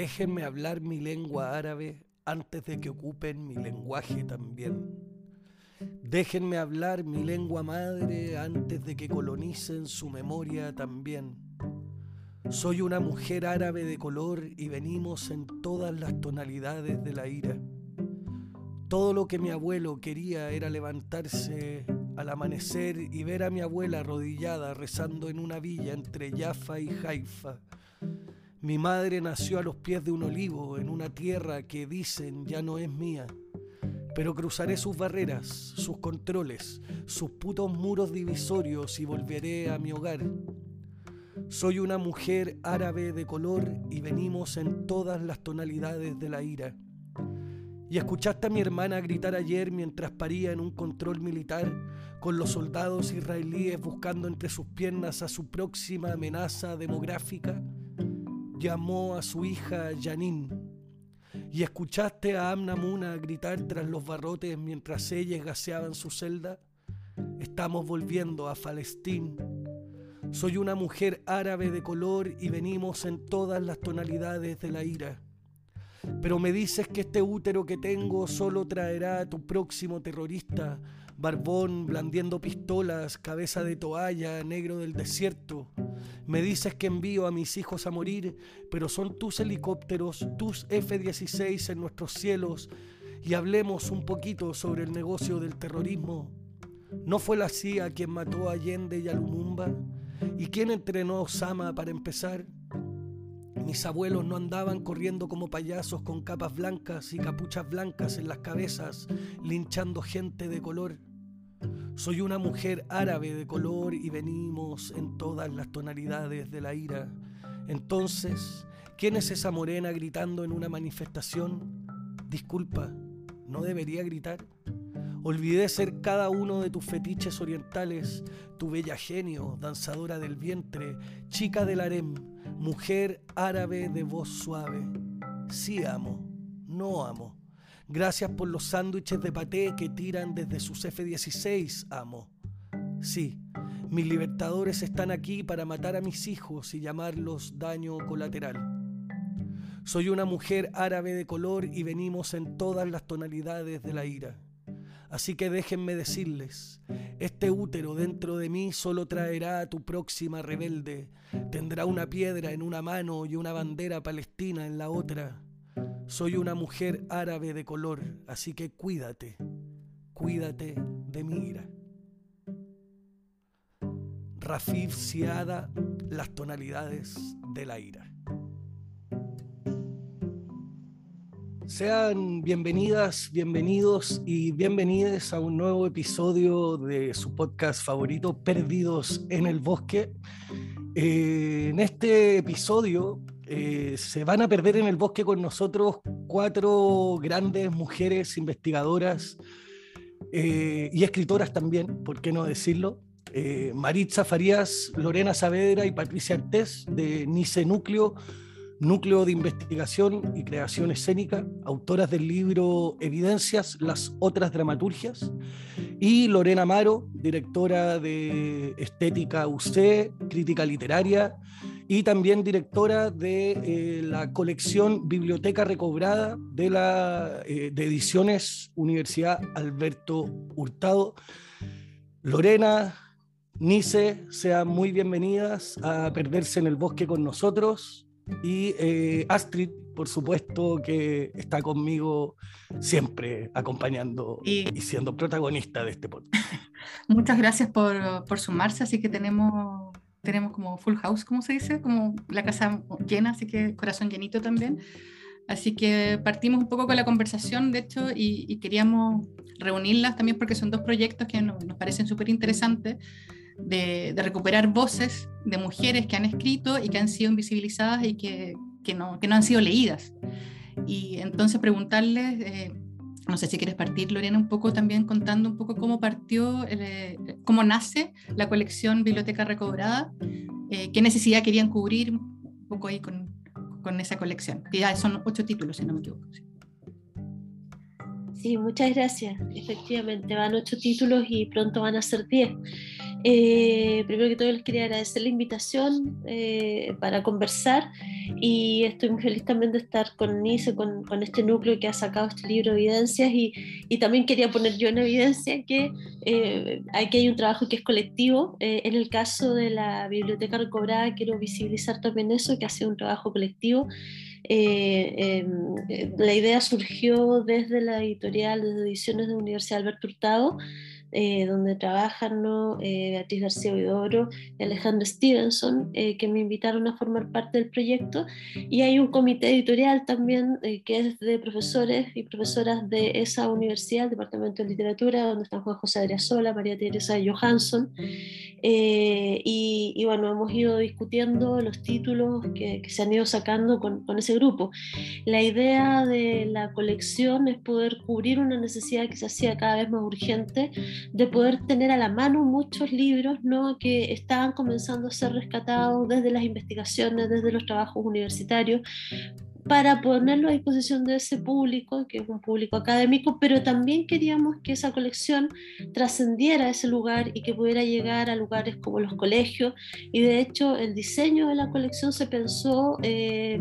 Déjenme hablar mi lengua árabe antes de que ocupen mi lenguaje también. Déjenme hablar mi lengua madre antes de que colonicen su memoria también. Soy una mujer árabe de color y venimos en todas las tonalidades de la ira. Todo lo que mi abuelo quería era levantarse al amanecer y ver a mi abuela arrodillada rezando en una villa entre Jaffa y Haifa. Mi madre nació a los pies de un olivo en una tierra que dicen ya no es mía, pero cruzaré sus barreras, sus controles, sus putos muros divisorios y volveré a mi hogar. Soy una mujer árabe de color y venimos en todas las tonalidades de la ira. Y escuchaste a mi hermana gritar ayer mientras paría en un control militar con los soldados israelíes buscando entre sus piernas a su próxima amenaza demográfica. Llamó a su hija Janine. Y escuchaste a Amna Muna gritar tras los barrotes mientras ellas gaseaban su celda. Estamos volviendo a Palestín. Soy una mujer árabe de color y venimos en todas las tonalidades de la ira. Pero me dices que este útero que tengo solo traerá a tu próximo terrorista, barbón, blandiendo pistolas, cabeza de toalla, negro del desierto. Me dices que envío a mis hijos a morir, pero son tus helicópteros, tus F-16 en nuestros cielos, y hablemos un poquito sobre el negocio del terrorismo. ¿No fue la CIA quien mató a Allende y a Lumumba? ¿Y quién entrenó a Osama para empezar? Mis abuelos no andaban corriendo como payasos con capas blancas y capuchas blancas en las cabezas, linchando gente de color. Soy una mujer árabe de color y venimos en todas las tonalidades de la ira. Entonces, ¿quién es esa morena gritando en una manifestación? Disculpa, ¿no debería gritar? Olvidé ser cada uno de tus fetiches orientales, tu bella genio, danzadora del vientre, chica del harem, mujer árabe de voz suave. Sí amo, no amo. Gracias por los sándwiches de paté que tiran desde sus F-16, amo. Sí, mis libertadores están aquí para matar a mis hijos y llamarlos daño colateral. Soy una mujer árabe de color y venimos en todas las tonalidades de la ira. Así que déjenme decirles, este útero dentro de mí solo traerá a tu próxima rebelde. Tendrá una piedra en una mano y una bandera palestina en la otra. Soy una mujer árabe de color, así que cuídate, cuídate de mi ira. Rafif Siada, las tonalidades de la ira. Sean bienvenidas, bienvenidos y bienvenidas a un nuevo episodio de su podcast favorito, Perdidos en el Bosque. Eh, en este episodio eh, se van a perder en el bosque con nosotros cuatro grandes mujeres investigadoras eh, y escritoras también, ¿por qué no decirlo? Maritza Farías, Lorena Saavedra y Patricia Artés de Nice Núcleo Núcleo de Investigación y Creación Escénica, autoras del libro Evidencias, las otras dramaturgias, y Lorena Amaro, directora de Estética UC, crítica literaria, y también directora de eh, la colección Biblioteca Recobrada de, la, eh, de Ediciones Universidad Alberto Hurtado. Lorena, Nice, sean muy bienvenidas a Perderse en el Bosque con nosotros. Y eh, Astrid, por supuesto, que está conmigo siempre acompañando y, siendo protagonista de este podcast. Muchas gracias por, por, sumarse, así que tenemos, tenemos como full house, como se dice, como la casa llena, así que corazón llenito también. Así que partimos un poco con la conversación, de hecho, y, queríamos reunirlas también porque son dos proyectos que nos, nos parecen súper interesantes de, recuperar voces de mujeres que han escrito y que han sido invisibilizadas y que, que, no, que no, han sido leídas. Y entonces preguntarles, eh, no sé si quieres partir, Lorena, un poco también contando un poco cómo partió, eh, cómo nace la colección Biblioteca Recobrada, eh, qué necesidad querían cubrir un poco ahí con, con esa colección. ya son ocho títulos, si no me equivoco. Sí. Sí, muchas gracias. Efectivamente, van ocho títulos y pronto van a ser diez. Eh, primero que todo les quería agradecer la invitación eh, para conversar y estoy muy feliz también de estar con NICE, con, con este núcleo que ha sacado este libro de evidencias y, y también quería poner yo en evidencia que eh, aquí hay un trabajo que es colectivo. en el caso de la Biblioteca Recobrada quiero visibilizar también eso, que ha sido un trabajo colectivo. Em, la idea surgió desde la editorial, de Ediciones de Universidad Alberto Hurtado, eh, donde trabajan ¿no? Eh, Beatriz García Huidoro y Alejandro Stevenson, eh, que me invitaron a formar parte del proyecto. Y hay un comité editorial también que es de profesores y profesoras de esa universidad, el Departamento de Literatura, donde están Juan José Adriasola, María Teresa Johansson. Y, bueno, hemos ido discutiendo los títulos que, que se han ido sacando con, con ese grupo. La idea de la colección es poder cubrir una necesidad que se hacía cada vez más urgente de poder tener a la mano muchos libros ¿no? que estaban comenzando a ser rescatados desde las investigaciones, desde los trabajos universitarios, para ponerlo a disposición de ese público, que es un público académico, pero también queríamos que esa colección trascendiera ese lugar y que pudiera llegar a lugares como los colegios. Y de hecho, el diseño de la colección se pensó eh,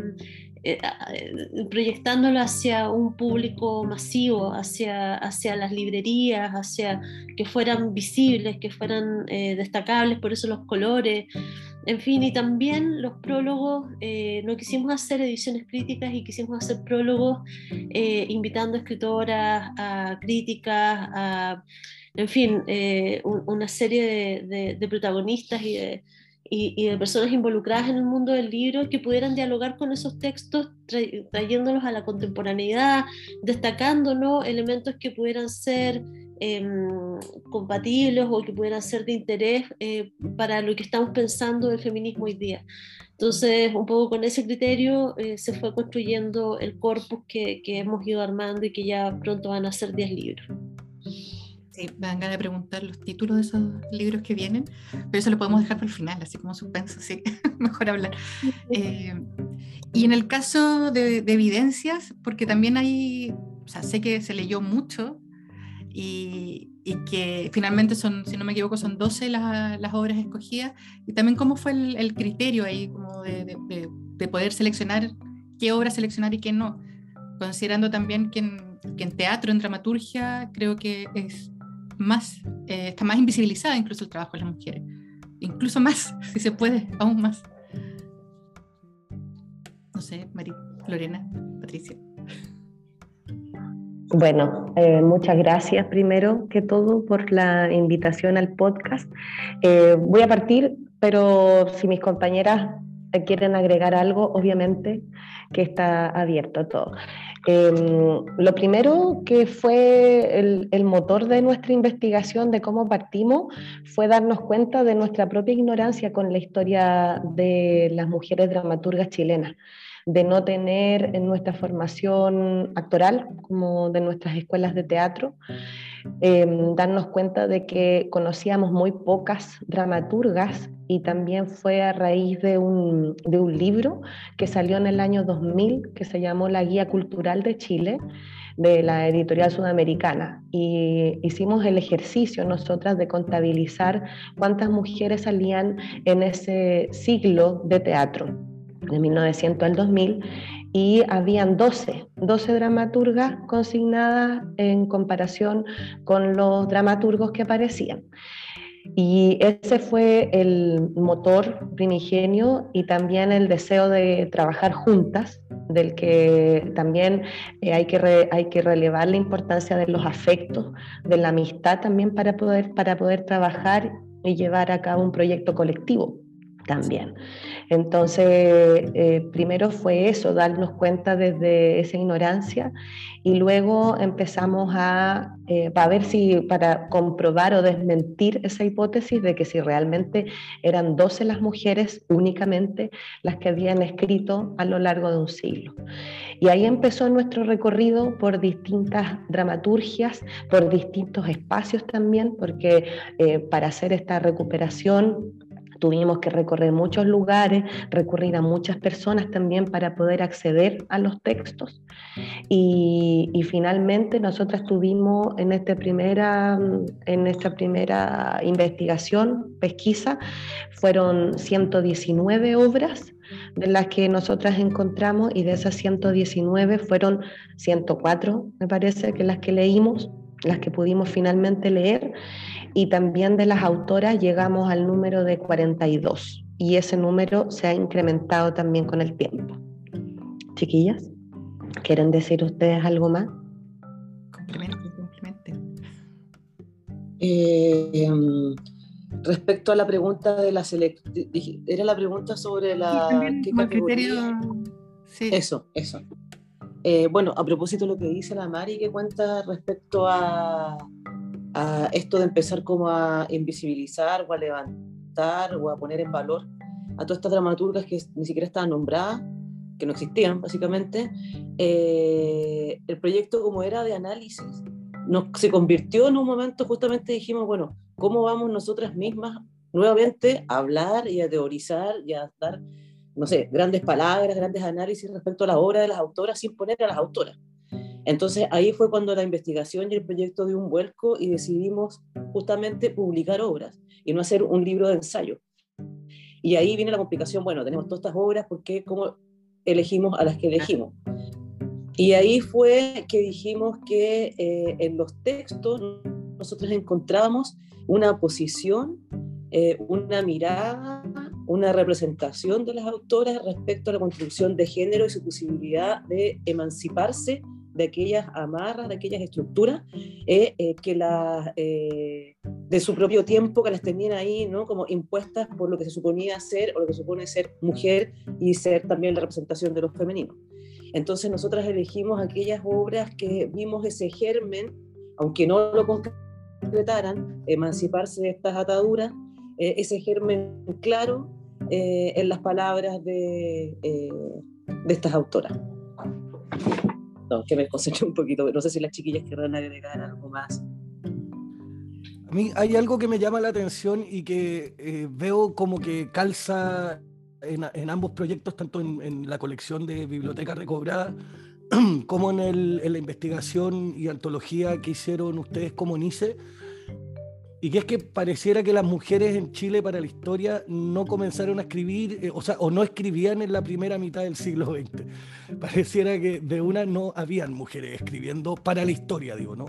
proyectándolo hacia un público masivo, hacia, hacia las librerías, hacia que fueran visibles, que fueran eh, destacables, por eso los colores, en fin, y también los prólogos, no quisimos hacer ediciones críticas y quisimos hacer prólogos invitando a escritoras, a críticas, a, en fin, una serie de, de protagonistas y de y, de personas involucradas en el mundo del libro que pudieran dialogar con esos textos, trayéndolos a la contemporaneidad, destacando elementos que pudieran ser em, compatibles o que pudieran ser de interés eh, para lo que estamos pensando del feminismo hoy día. Entonces, un poco con ese criterio eh, se fue construyendo el corpus que, que hemos ido armando y que ya pronto van a ser 10 libros. Sí, me dan ganas de preguntar los títulos de esos libros que vienen, pero eso lo podemos dejar para el final, así como suspenso, sí, mejor hablar. Eh, y en el caso de, evidencias, porque también hay, o sea, sé que se leyó mucho y, y que finalmente son, si no me equivoco, son 12 las obras escogidas, y también cómo fue el, el criterio ahí, como de, de, de, poder seleccionar qué obras seleccionar y qué no, considerando también que en, que en teatro, en dramaturgia, creo que es más, eh, está más invisibilizada incluso el trabajo de las mujeres. Incluso más, si se puede, aún más. No sé, María, Lorena, Patricia. Bueno, eh, muchas gracias primero que todo por la invitación al podcast. Eh, voy a partir, pero si mis compañeras quieren agregar algo, obviamente que está abierto a todo. Em, lo primero que fue el, motor de nuestra investigación, de cómo partimos, fue darnos cuenta de nuestra propia ignorancia con la historia de las mujeres dramaturgas chilenas de no tener en nuestra formación actoral, como de nuestras escuelas de teatro, Em, darnos cuenta de que conocíamos muy pocas dramaturgas y también fue a raíz de un, de un libro que salió en el año 2000 que se llamó La Guía Cultural de Chile de la editorial sudamericana. Y hicimos el ejercicio nosotras de contabilizar cuántas mujeres salían en ese siglo de teatro de 1900 al 2000 y habían 12, 12 dramaturgas consignadas en comparación con los dramaturgos que aparecían. Y ese fue el motor primigenio y también el deseo de trabajar juntas, del que también eh, hay, que hay que relevar la importancia de los afectos, de la amistad también para poder, para poder trabajar y llevar a cabo un proyecto colectivo también. Entonces, eh, primero fue eso, darnos cuenta desde esa ignorancia y luego empezamos a, eh, ver si, para comprobar o desmentir esa hipótesis de que si realmente eran 12 las mujeres únicamente las que habían escrito a lo largo de un siglo. Y ahí empezó nuestro recorrido por distintas dramaturgias, por distintos espacios también, porque eh, para hacer esta recuperación Tuvimos que recorrer muchos lugares, recurrir a muchas personas también para poder acceder a los textos. Y, finalmente nosotras tuvimos en, este primera, en esta primera investigación, pesquisa, fueron 119 obras de las que nosotras encontramos y de esas 119 fueron 104, me parece, que las que leímos, las que pudimos finalmente leer y también de las autoras llegamos al número de 42 y ese número se ha incrementado también con el tiempo. Chiquillas, ¿quieren decir ustedes algo más? Complemente, complemente. Eh, em, respecto a la pregunta de la selección, era la pregunta sobre la... ¿qué criterio? Sí. Eso, eso. Eh, bueno, a propósito de lo que dice la Mari, que cuenta respecto a a esto de empezar como a invisibilizar o a levantar o a poner en valor a todas estas dramaturgas que ni siquiera estaban nombradas, que no existían básicamente, eh, el proyecto como era de análisis nos, se convirtió en un momento justamente dijimos, bueno, ¿cómo vamos nosotras mismas nuevamente a hablar y a teorizar y a dar, no sé, grandes palabras, grandes análisis respecto a la obra de las autoras sin poner a las autoras? Entonces ahí fue cuando la investigación y el proyecto dio un vuelco y decidimos justamente publicar obras y no hacer un libro de ensayo. Y ahí viene la complicación, bueno, tenemos todas estas obras, ¿por qué? ¿Cómo elegimos a las que elegimos? Y ahí fue que dijimos que eh, en los textos nosotros encontrábamos una posición, eh, una mirada, una representación de las autoras respecto a la construcción de género y su posibilidad de emanciparse de aquellas amarras, de aquellas estructuras eh, eh, que la, eh, de su propio tiempo que las tenían ahí, ¿no? Como impuestas por lo que se suponía ser o lo que supone ser mujer y ser también la representación de los femeninos. Entonces nosotras elegimos aquellas obras que vimos ese germen, aunque no lo concretaran, emanciparse de estas ataduras, ese germen claro en las palabras de, de estas autoras que me concentre un poquito. No sé si las chiquillas querrán agregar algo más. A mí hay algo que me llama la atención y que eh, veo como que calza en, ambos proyectos, tanto en, la colección de Biblioteca Recobrada como en, el, en, la investigación y antología que hicieron ustedes como NICE, y que es que pareciera que las mujeres en Chile para la historia no comenzaron a escribir, eh, o sea, o no escribían en la primera mitad del siglo XX. Pareciera que de una no habían mujeres escribiendo para la historia, digo, ¿no?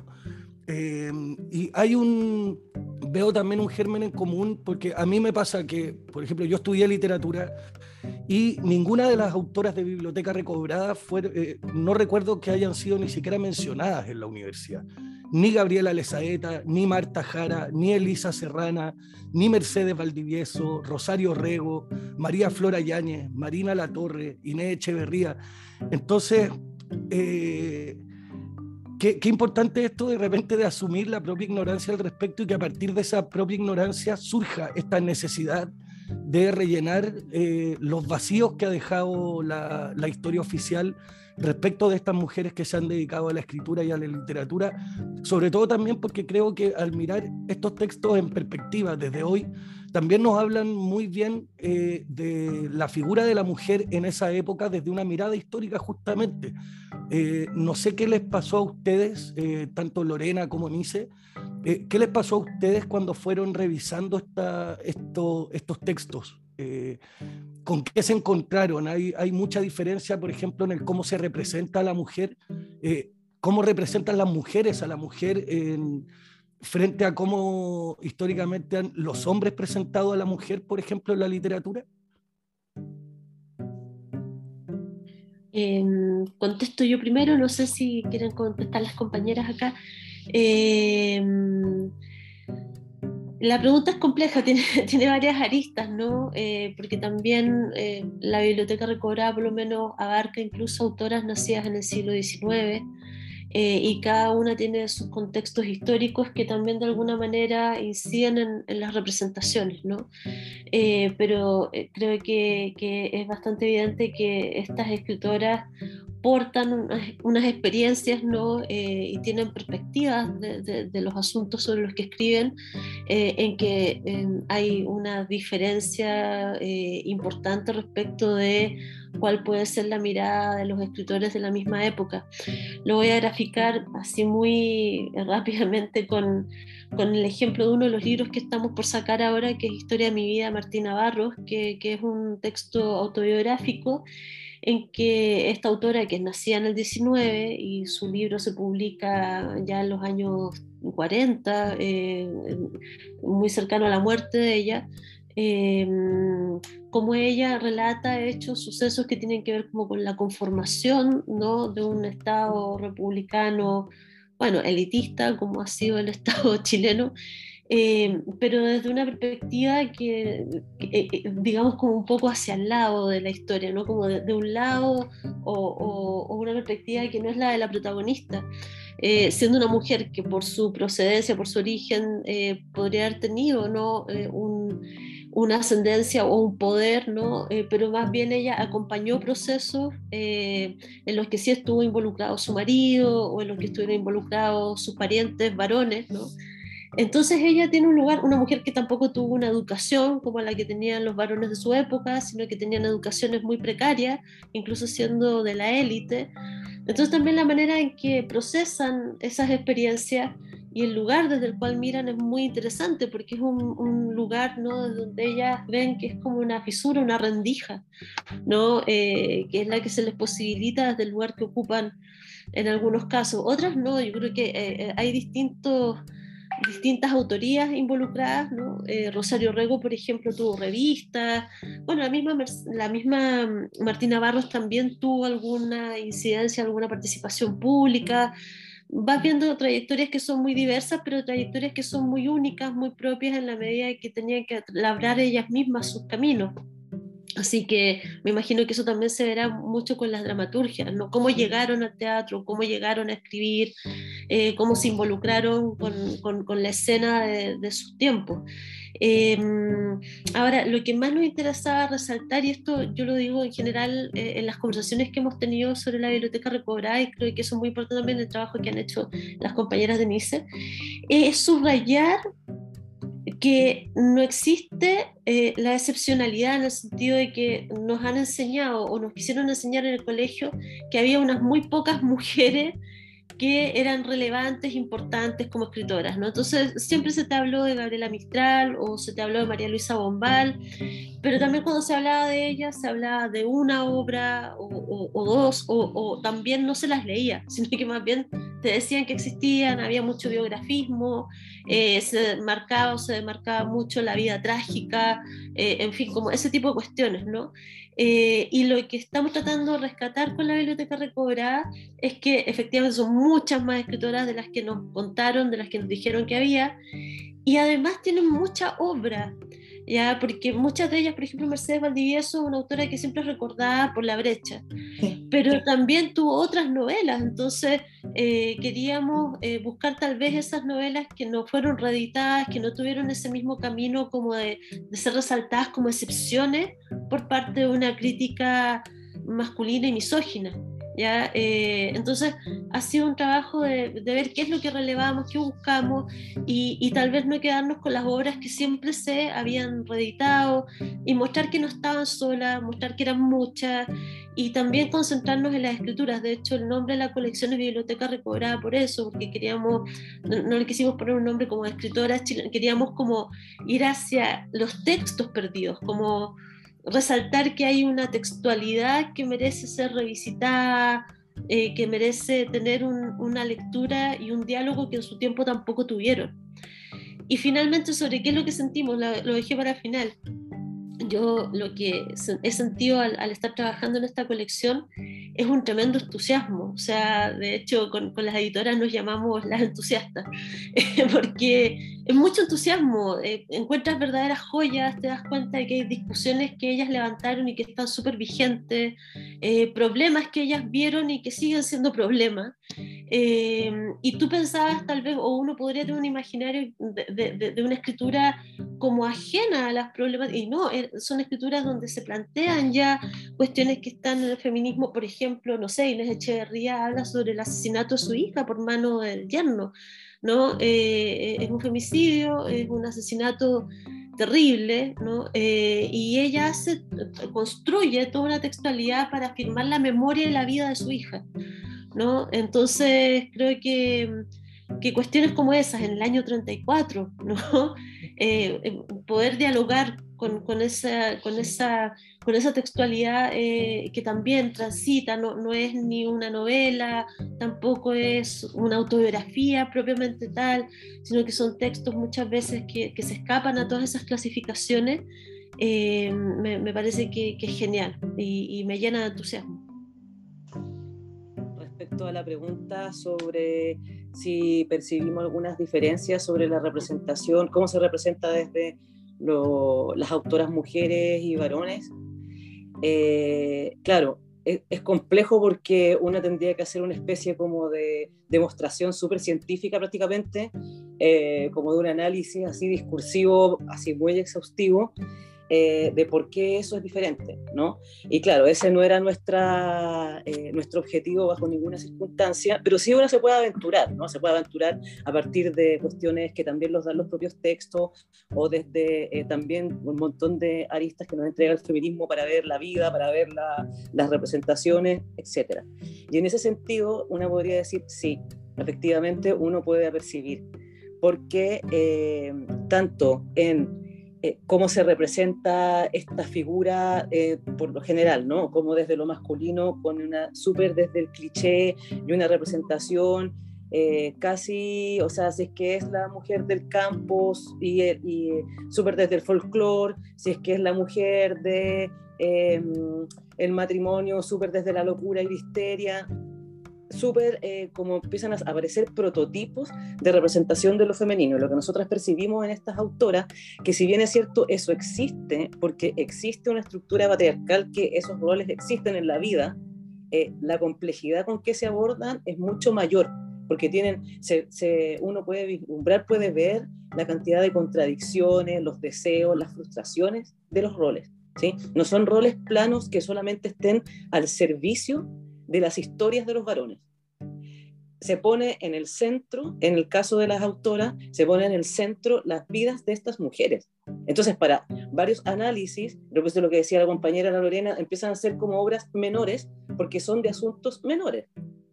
Eh, y hay un, veo también un germen en común, porque a mí me pasa que, por ejemplo, yo estudié literatura y ninguna de las autoras de biblioteca recobrada fue, eh, no recuerdo que hayan sido ni siquiera mencionadas en la universidad ni Gabriela Lezaeta, ni Marta Jara, ni Elisa Serrana, ni Mercedes Valdivieso, Rosario Rego, María Flora Yáñez, Marina Latorre, Inés Echeverría. Entonces, eh, qué, qué, importante esto de repente de asumir la propia ignorancia al respecto y que a partir de esa propia ignorancia surja esta necesidad de rellenar eh, los vacíos que ha dejado la, la historia oficial respecto de estas mujeres que se han dedicado a la escritura y a la literatura, sobre todo también porque creo que al mirar estos textos en perspectiva desde hoy, también nos hablan muy bien eh, de la figura de la mujer en esa época desde una mirada histórica justamente. Eh, no sé qué les pasó a ustedes, eh, tanto Lorena como Nice, ¿qué les pasó a ustedes cuando fueron revisando esta, estos textos? ¿Con qué se encontraron? Hay, mucha diferencia, por ejemplo, en el cómo se representa a la mujer, eh, cómo representan las mujeres a la mujer en, frente a cómo históricamente los hombres presentado a la mujer, por ejemplo, en la literatura. Contesto yo primero, no sé si quieren contestar las compañeras acá. Eh, la pregunta es compleja, tiene, varias aristas, ¿no? Eh, porque también eh, la biblioteca recobrada por lo menos abarca incluso autoras nacidas en el siglo XIX eh, y cada una tiene sus contextos históricos que también de alguna manera inciden en, las representaciones, ¿no? pero creo que, es bastante evidente que estas escritoras portan unas, experiencias ¿no? Eh, y tienen perspectivas de, los asuntos sobre los que escriben, eh, en que hay una diferencia eh, importante respecto de cuál puede ser la mirada de los escritores de la misma época. Lo voy a graficar así muy rápidamente con, con el ejemplo de uno de los libros que estamos por sacar ahora, que es Historia de mi vida, Martina Barros, que, que es un texto autobiográfico en que esta autora, que nacía en el 19 y su libro se publica ya en los años 40, eh, muy cercano a la muerte de ella, eh, como ella relata hechos, sucesos que tienen que ver como con la conformación ¿no? de un Estado republicano, bueno, elitista, como ha sido el Estado chileno, eh, pero desde una perspectiva que, eh, eh, digamos, como un poco hacia el lado de la historia, ¿no? Como de, un lado o, o, una perspectiva que no es la de la protagonista. siendo una mujer que por su procedencia, por su origen, podría haber tenido ¿no? Un, una ascendencia o un poder, ¿no? pero más bien ella acompañó procesos en los que sí estuvo involucrado su marido o en los que estuvieron involucrados sus parientes varones, ¿no? Entonces ella tiene un lugar, una mujer que tampoco tuvo una educación como la que tenían los varones de su época, sino que tenían educaciones muy precarias, incluso siendo de la élite. Entonces también la manera en que procesan esas experiencias y el lugar desde el cual miran es muy interesante porque es un, lugar ¿no? donde ellas ven que es como una fisura, una rendija, ¿no? Eh, que es la que se les posibilita desde el lugar que ocupan en algunos casos. Otras no, yo creo que eh, eh, hay distintos distintas autorías involucradas. Eh, Rosario Rego, por ejemplo, tuvo revistas, bueno, la misma, la misma Martina Barros también tuvo alguna incidencia, alguna participación pública, vas viendo trayectorias que son muy diversas, pero trayectorias que son muy únicas, muy propias en la medida que tenían que labrar ellas mismas sus caminos. Así que me imagino que eso también se verá mucho con las dramaturgias, ¿no? Cómo llegaron al teatro, cómo llegaron a escribir, eh, cómo se involucraron con, con, la escena de, de sus tiempos. Em, ahora, lo que más nos interesaba resaltar, y esto yo lo digo en general eh, en las conversaciones que hemos tenido sobre la biblioteca recobrada, y creo que eso es muy importante también el trabajo que han hecho las compañeras de NICE, es subrayar que no existe eh, la excepcionalidad en el sentido de que nos han enseñado o nos quisieron enseñar en el colegio que había unas muy pocas mujeres que eran relevantes, importantes como escritoras, ¿no? Entonces siempre se te habló de Gabriela Mistral o se te habló de María Luisa Bombal, pero también cuando se hablaba de ellas se hablaba de una obra o, dos, o, también no se las leía, sino que más bien te decían que existían, había mucho biografismo, eh, se marcaba o se demarcaba mucho la vida trágica, eh, en fin, como ese tipo de cuestiones, ¿no? Eh, y lo que estamos tratando de rescatar con la biblioteca recobrada es que efectivamente son muchas más escritoras de las que nos contaron, de las que nos dijeron que había, y además tienen mucha obra. ¿Ya? porque muchas de ellas, por ejemplo, Mercedes Valdivieso, una autora que siempre es recordada por La Brecha, pero también tuvo otras novelas, entonces eh, queríamos eh, buscar tal vez esas novelas que no fueron reeditadas, que no tuvieron ese mismo camino como de, de ser resaltadas como excepciones por parte de una crítica masculina y misógina. ¿Ya? Eh, entonces ha sido un trabajo de, ver qué es lo que relevamos, qué buscamos y, tal vez no quedarnos con las obras que siempre se habían reeditado y mostrar que no estaban solas, mostrar que eran muchas y también concentrarnos en las escrituras. De hecho, el nombre de la colección es Biblioteca Recobrada por eso, porque queríamos, no, le quisimos poner un nombre como escritoras, queríamos como ir hacia los textos perdidos, como resaltar que hay una textualidad que merece ser revisitada, eh, que merece tener una lectura y un diálogo que en su tiempo tampoco tuvieron. Y finalmente, sobre qué es lo que sentimos, lo dejé para final. Yo lo que he sentido al, estar trabajando en esta colección es un tremendo entusiasmo. O sea, de hecho, con, las editoras nos llamamos las entusiastas, porque es mucho entusiasmo. Eh, encuentras verdaderas joyas, te das cuenta de que hay discusiones que ellas levantaron y que están súper vigentes, eh, problemas que ellas vieron y que siguen siendo problemas. Eh, y tú pensabas, tal vez, o uno podría tener un imaginario de, una escritura como ajena a las problemas, y no, son escrituras donde se plantean ya cuestiones que están en el feminismo, por ejemplo, no sé, Inés Echeverría habla sobre el asesinato de su hija por mano del yerno, ¿no? Eh, es un femicidio, es un asesinato terrible, ¿no? Eh, y ella se, construye toda una textualidad para afirmar la memoria y la vida de su hija, ¿no? Entonces creo que, que cuestiones como esas en el año 34, ¿no? Eh, eh, poder dialogar con, con, esa, con, esa, con esa textualidad eh, que también transita, no, no, es ni una novela, tampoco es una autobiografía propiamente tal, sino que son textos muchas veces que, que se escapan a todas esas clasificaciones, me, me, parece que, que es genial y, y me llena de entusiasmo. Respecto a la pregunta sobre si percibimos algunas diferencias sobre la representación, cómo se representa desde las autoras mujeres y varones. Eh, claro, es, complejo porque uno tendría que hacer una especie como de demostración súper científica prácticamente, eh, como de un análisis así discursivo, así muy exhaustivo, eh, de por qué eso es diferente, ¿no? Y claro, ese no era nuestra, eh, nuestro objetivo bajo ninguna circunstancia, pero sí uno se puede aventurar, ¿no? Se puede aventurar a partir de cuestiones que también los dan los propios textos o desde eh, también un montón de aristas que nos entrega el feminismo para ver la vida, para ver las representaciones, etc. Y en ese sentido, uno podría decir, sí, efectivamente uno puede apercibir, porque tanto en eh, cómo se representa esta figura eh, por lo general, ¿no? Como desde lo masculino, con una súper desde el cliché y una representación eh, casi, o sea, si es que es la mujer del campo y, y súper desde el folclore, si es que es la mujer de em, el matrimonio, súper desde la locura y la súper eh, como empiezan a aparecer prototipos de representación de lo femenino. Lo que nosotras percibimos en estas autoras, que si bien es cierto, eso existe, porque existe una estructura patriarcal que esos roles existen en la vida, eh, la complejidad con que se abordan es mucho mayor, porque tienen, se, uno puede vislumbrar, puede ver la cantidad de contradicciones, los deseos, las frustraciones de los roles. ¿sí? No son roles planos que solamente estén al servicio de las historias de los varones. Se pone en el centro, en el caso de las autoras, se pone en el centro las vidas de estas mujeres. Entonces, para varios análisis, de lo que decía la compañera Lorena, empiezan a ser como obras menores porque son de asuntos menores,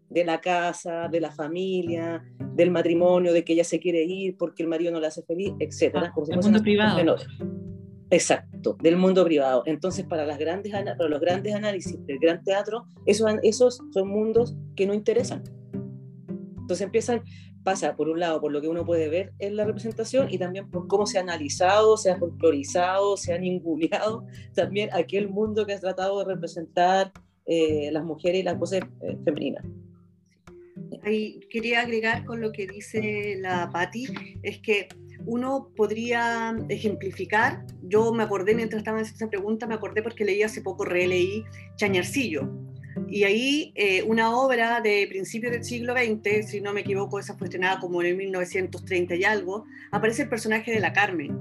de la casa, de la familia, del matrimonio, de que ella se quiere ir porque el marido no la hace feliz, etc. Ah, el mundo privado. Menores. Exacto, del mundo privado. Entonces, para, las grandes, para los grandes análisis del gran teatro, esos, esos son mundos que no interesan. Entonces empiezan, pasa por un lado por lo que uno puede ver en la representación y también por cómo se ha analizado, se ha folclorizado, se ha ninguneado también aquel mundo que ha tratado de representar eh, las mujeres y las voces eh, femeninas. Ahí quería agregar con lo que dice la Patti, es que uno podría ejemplificar, yo me acordé mientras estaba haciendo esa pregunta, me acordé porque leí hace poco, releí Chañarcillo, y ahí eh, una obra de principios del siglo XX, si no me equivoco, esa fue estrenada como en 1930 y algo, aparece el personaje de la Carmen.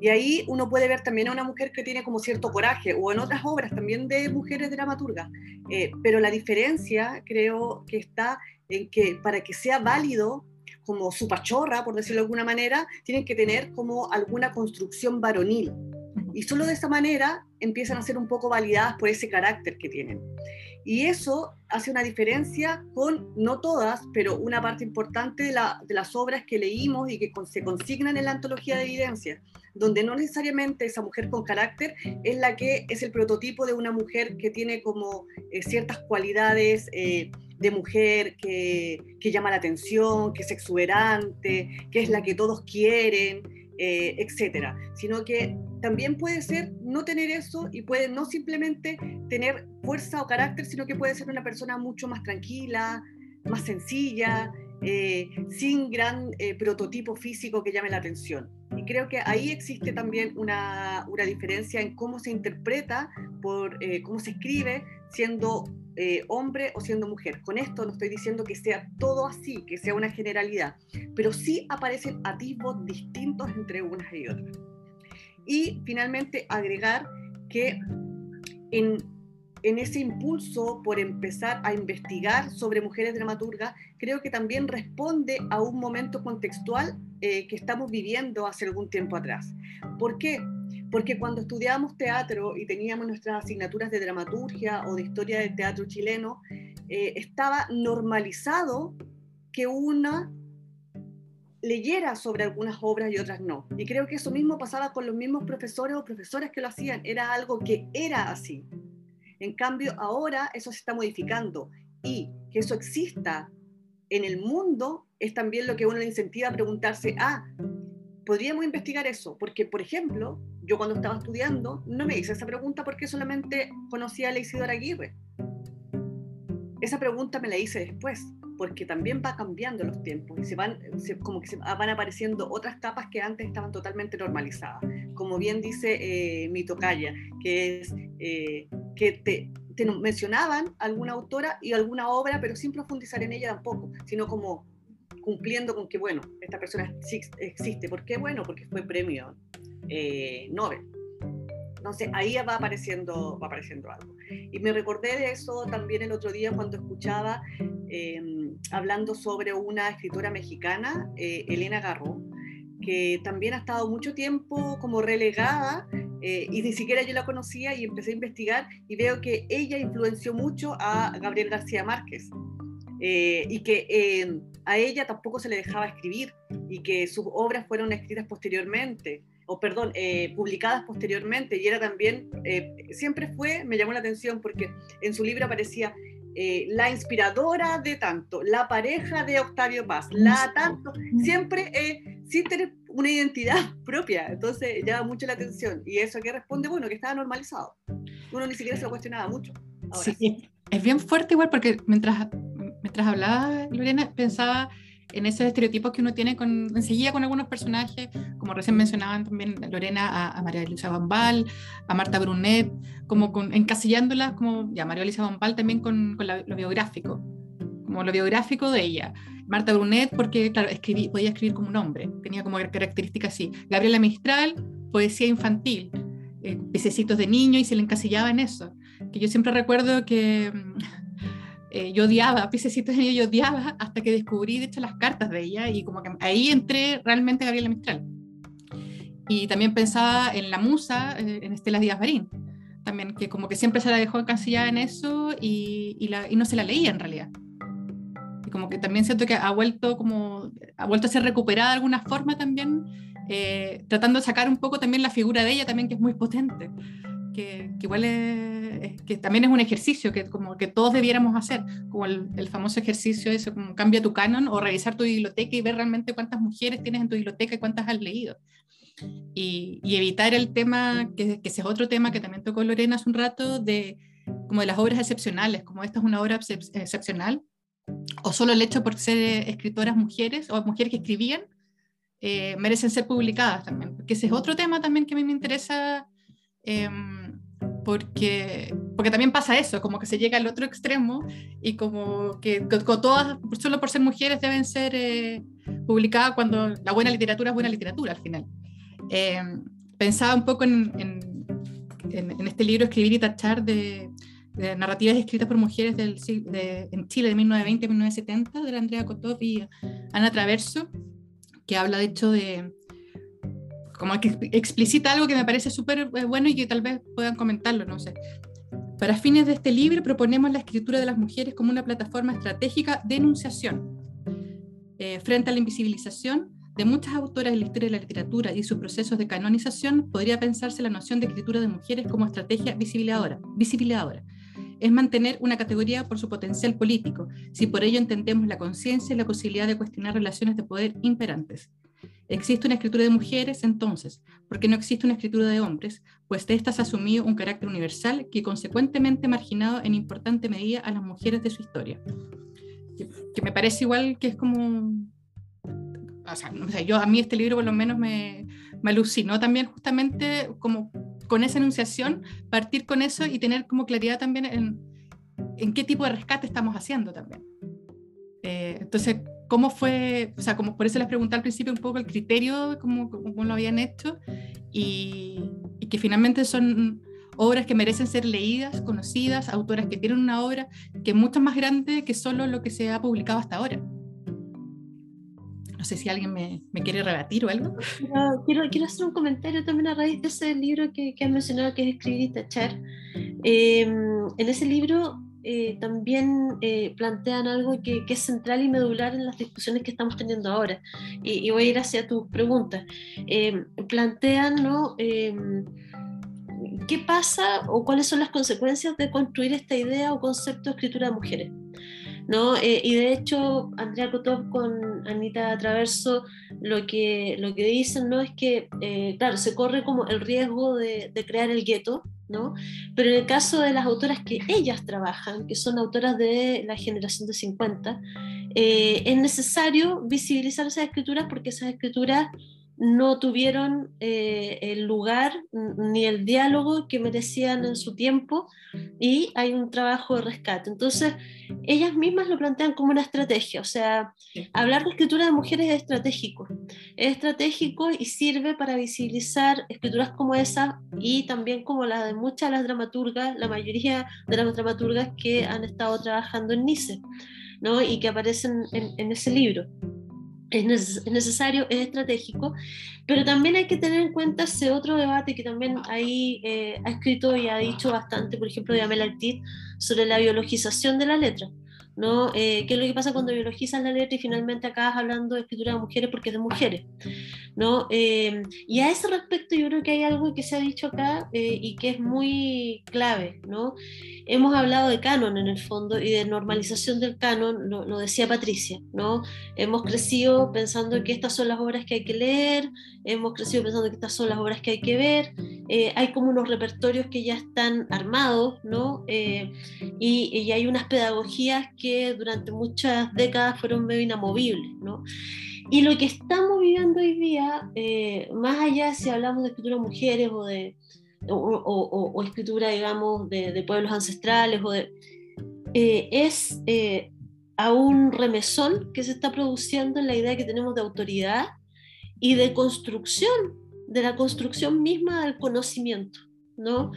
Y ahí uno puede ver también a una mujer que tiene como cierto coraje, o en otras obras también de mujeres dramaturgas. Eh, pero la diferencia creo que está en que para que sea válido como su pachorra, por decirlo de alguna manera, tienen que tener como alguna construcción varonil. Y solo de esa manera empiezan a ser un poco validadas por ese carácter que tienen. Y eso hace una diferencia con, no todas, pero una parte importante de, las obras que leímos y que se consignan en la antología de evidencia, donde no necesariamente esa mujer con carácter es la que es el prototipo de una mujer que tiene como eh, ciertas cualidades. Eh, de mujer que, llama la atención, que es exuberante, que es la que todos quieren, eh, etcétera, sino que también puede ser no tener eso y puede no simplemente tener fuerza o carácter, sino que puede ser una persona mucho más tranquila, más sencilla, eh, sin gran eh, prototipo físico que llame la atención. Y creo que ahí existe también una, una diferencia en cómo se interpreta, por cómo se escribe, siendo eh, hombre o siendo mujer. Con esto no estoy diciendo que sea todo así, que sea una generalidad, pero sí aparecen atisbos distintos entre unas y otras. Y finalmente agregar que en, en ese impulso por empezar a investigar sobre mujeres dramaturgas, creo que también responde a un momento contextual eh, que estamos viviendo hace algún tiempo atrás. ¿Por qué? Porque cuando estudiábamos teatro y teníamos nuestras asignaturas de dramaturgia o de historia del teatro chileno, eh, estaba normalizado que una leyera sobre algunas obras y otras no. Y creo que eso mismo pasaba con los mismos profesores o profesoras que lo hacían. Era algo que era así. En cambio, ahora eso se está modificando y que eso exista en el mundo es también lo que uno le incentiva a preguntarse, ah, podríamos investigar eso, porque, por ejemplo, yo cuando estaba estudiando no me hice esa pregunta porque solamente conocía a la Isidora Aguirre. Esa pregunta me la hice después, porque también va cambiando los tiempos y se van, como que se van apareciendo otras capas que antes estaban totalmente normalizadas. Como bien dice eh, mi tocaya, que es eh, que te, te mencionaban alguna autora y alguna obra, pero sin profundizar en ella tampoco, sino como cumpliendo con que, bueno, esta persona existe. ¿Por qué? Bueno, porque fue premio eh, Nobel. Entonces ahí va apareciendo, va apareciendo algo. Y me recordé de eso también el otro día cuando escuchaba em, hablando sobre una escritora mexicana, eh, Elena Garro, que también ha estado mucho tiempo como relegada eh, y ni siquiera yo la conocía y empecé a investigar y veo que ella influenció mucho a Gabriel García Márquez. Eh, y que eh, a ella tampoco se le dejaba escribir y que sus obras fueron escritas posteriormente, o perdón, publicadas posteriormente, y era también, siempre fue, me llamó la atención porque en su libro aparecía la inspiradora de tanto, la pareja de Octavio Paz, la tanto, siempre sin tener una identidad propia. Entonces llama mucho la atención. Y eso que responde, bueno, que estaba normalizado. Uno ni siquiera se lo cuestionaba mucho. sí, es bien fuerte igual porque mientras, mientras hablaba Lorena pensaba en esos estereotipos que uno tiene con, enseguida con algunos personajes, como recién mencionaban también Lorena, a, María Luisa Bambal, a Marta Brunet, como con, encasillándolas como, ya María Luisa Bambal también con, con lo biográfico, como lo biográfico de ella. Marta Brunet, porque claro, escribí, podía escribir como un hombre, tenía como característica así. Gabriela Mistral, poesía infantil, eh, pececitos de niño y se le encasillaba en eso. Que yo siempre recuerdo que mm, eh, yo odiaba, pececitos de niño yo odiaba hasta que descubrí de hecho las cartas de ella y como que ahí entré realmente a Gabriela Mistral. Y también pensaba en la musa, eh, en Estela Díaz Barín, también que como que siempre se la dejó encasillada en eso y, y, la, y no se la leía en realidad como que también siento que ha vuelto como ha vuelto a ser recuperada de alguna forma también eh, tratando de sacar un poco también la figura de ella también que es muy potente que, que igual es, que también es un ejercicio que como que todos debiéramos hacer como el, el, famoso ejercicio eso como cambia tu canon o revisar tu biblioteca y ver realmente cuántas mujeres tienes en tu biblioteca y cuántas has leído. Y, y evitar el tema que, que ese es otro tema que también tocó Lorena hace un rato de como de las obras excepcionales como esta es una obra excepcional o solo el hecho por ser eh, escritoras mujeres o mujeres que escribían, eh, merecen ser publicadas también, porque ese es otro tema también que a mí me interesa, em, porque, porque también pasa eso, como que se llega al otro extremo y como que, todas, solo por ser mujeres, deben ser eh, publicadas cuando la buena literatura es buena literatura al final. Em, pensaba un poco en, en, en, este libro Escribir y Tachar de de narrativas escritas por mujeres del, de, en Chile de 1920 1970, de Andrea Kotov y Ana Traverso, que habla de hecho de, como que explicita algo que me parece súper eh, bueno y que tal vez puedan comentarlo, no sé. Para fines de este libro proponemos la escritura de las mujeres como una plataforma estratégica de enunciación eh, frente a la invisibilización de muchas autoras en la historia de la literatura y sus procesos de canonización, podría pensarse la noción de escritura de mujeres como estrategia visibilizadora, visibilizadora es mantener una categoría por su potencial político, si por ello entendemos la conciencia y la posibilidad de cuestionar relaciones de poder imperantes. Existe una escritura de mujeres, entonces, ¿por qué no existe una escritura de hombres? Pues de estas ha asumido un carácter universal que consecuentemente ha marginado en importante medida a las mujeres de su historia. Que, me parece igual que es como... O sea, yo a mí este libro por lo menos me, me alucinó también justamente como con esa enunciación, partir con eso y tener como claridad también en, en qué tipo de rescate estamos haciendo también. Eh, entonces, cómo fue, o sea, como por eso les pregunté al principio un poco el criterio, cómo, cómo lo habían hecho, y, y, que finalmente son obras que merecen ser leídas, conocidas, autoras que tienen una obra que es mucho más grande que solo lo que se ha publicado hasta ahora. No sé si alguien me, me quiere rebatir o algo. quiero, quiero hacer un comentario también a raíz de ese libro que, que has mencionado, que es Escribir y Tachar. Eh, en ese libro eh, también eh, plantean algo que, es central y medular en las discusiones que estamos teniendo ahora. Y, voy a ir hacia tus preguntas. Eh, plantean, ¿no? ¿Qué pasa o cuáles son las consecuencias de construir esta idea o concepto de escritura de mujeres? ¿No? y de hecho, Andrea Kotov con Anita Traverso lo que, lo que dicen ¿no? es que, claro, se corre como el riesgo de, de crear el gueto, ¿no? Pero en el caso de las autoras que ellas trabajan, que son autoras de la generación de 50, eh, es necesario visibilizar esas escrituras porque esas escrituras no tuvieron eh, el lugar ni el diálogo que merecían en su tiempo y hay un trabajo de rescate. Entonces, ellas mismas lo plantean como una estrategia, o sea, hablar de escritura de mujeres es estratégico, es estratégico y sirve para visibilizar escrituras como esa y también como la de muchas de las dramaturgas, la mayoría de las dramaturgas que han estado trabajando en Nice. ¿no? y que aparecen en ese libro es, necesario, es estratégico, pero también hay que tener en cuenta ese otro debate que también ahí eh, ha escrito y ha dicho bastante, por ejemplo, de Amel Altit, sobre la biologización de la letra. ¿no? Eh, ¿Qué es lo que pasa cuando biologizas la letra y finalmente acabas hablando de escritura de mujeres porque es de mujeres? ¿No? Eh, y a ese respecto yo creo que hay algo que se ha dicho acá eh, y que es muy clave, ¿no? Hemos hablado de canon en el fondo y de normalización del canon, lo, decía Patricia, ¿no? Hemos crecido pensando que estas son las obras que hay que leer, hemos crecido pensando que estas son las obras que hay que ver, hay como unos repertorios que ya están armados, ¿no? Y, y hay unas pedagogías que durante muchas décadas fueron medio inamovibles, ¿no? Y lo que estamos viviendo hoy día, eh, más allá si hablamos de escritura de mujeres o de o, escritura, digamos, de, pueblos ancestrales, o de, eh, es eh, a un remesón que se está produciendo en la idea que tenemos de autoridad y de construcción, de la construcción misma del conocimiento, ¿no?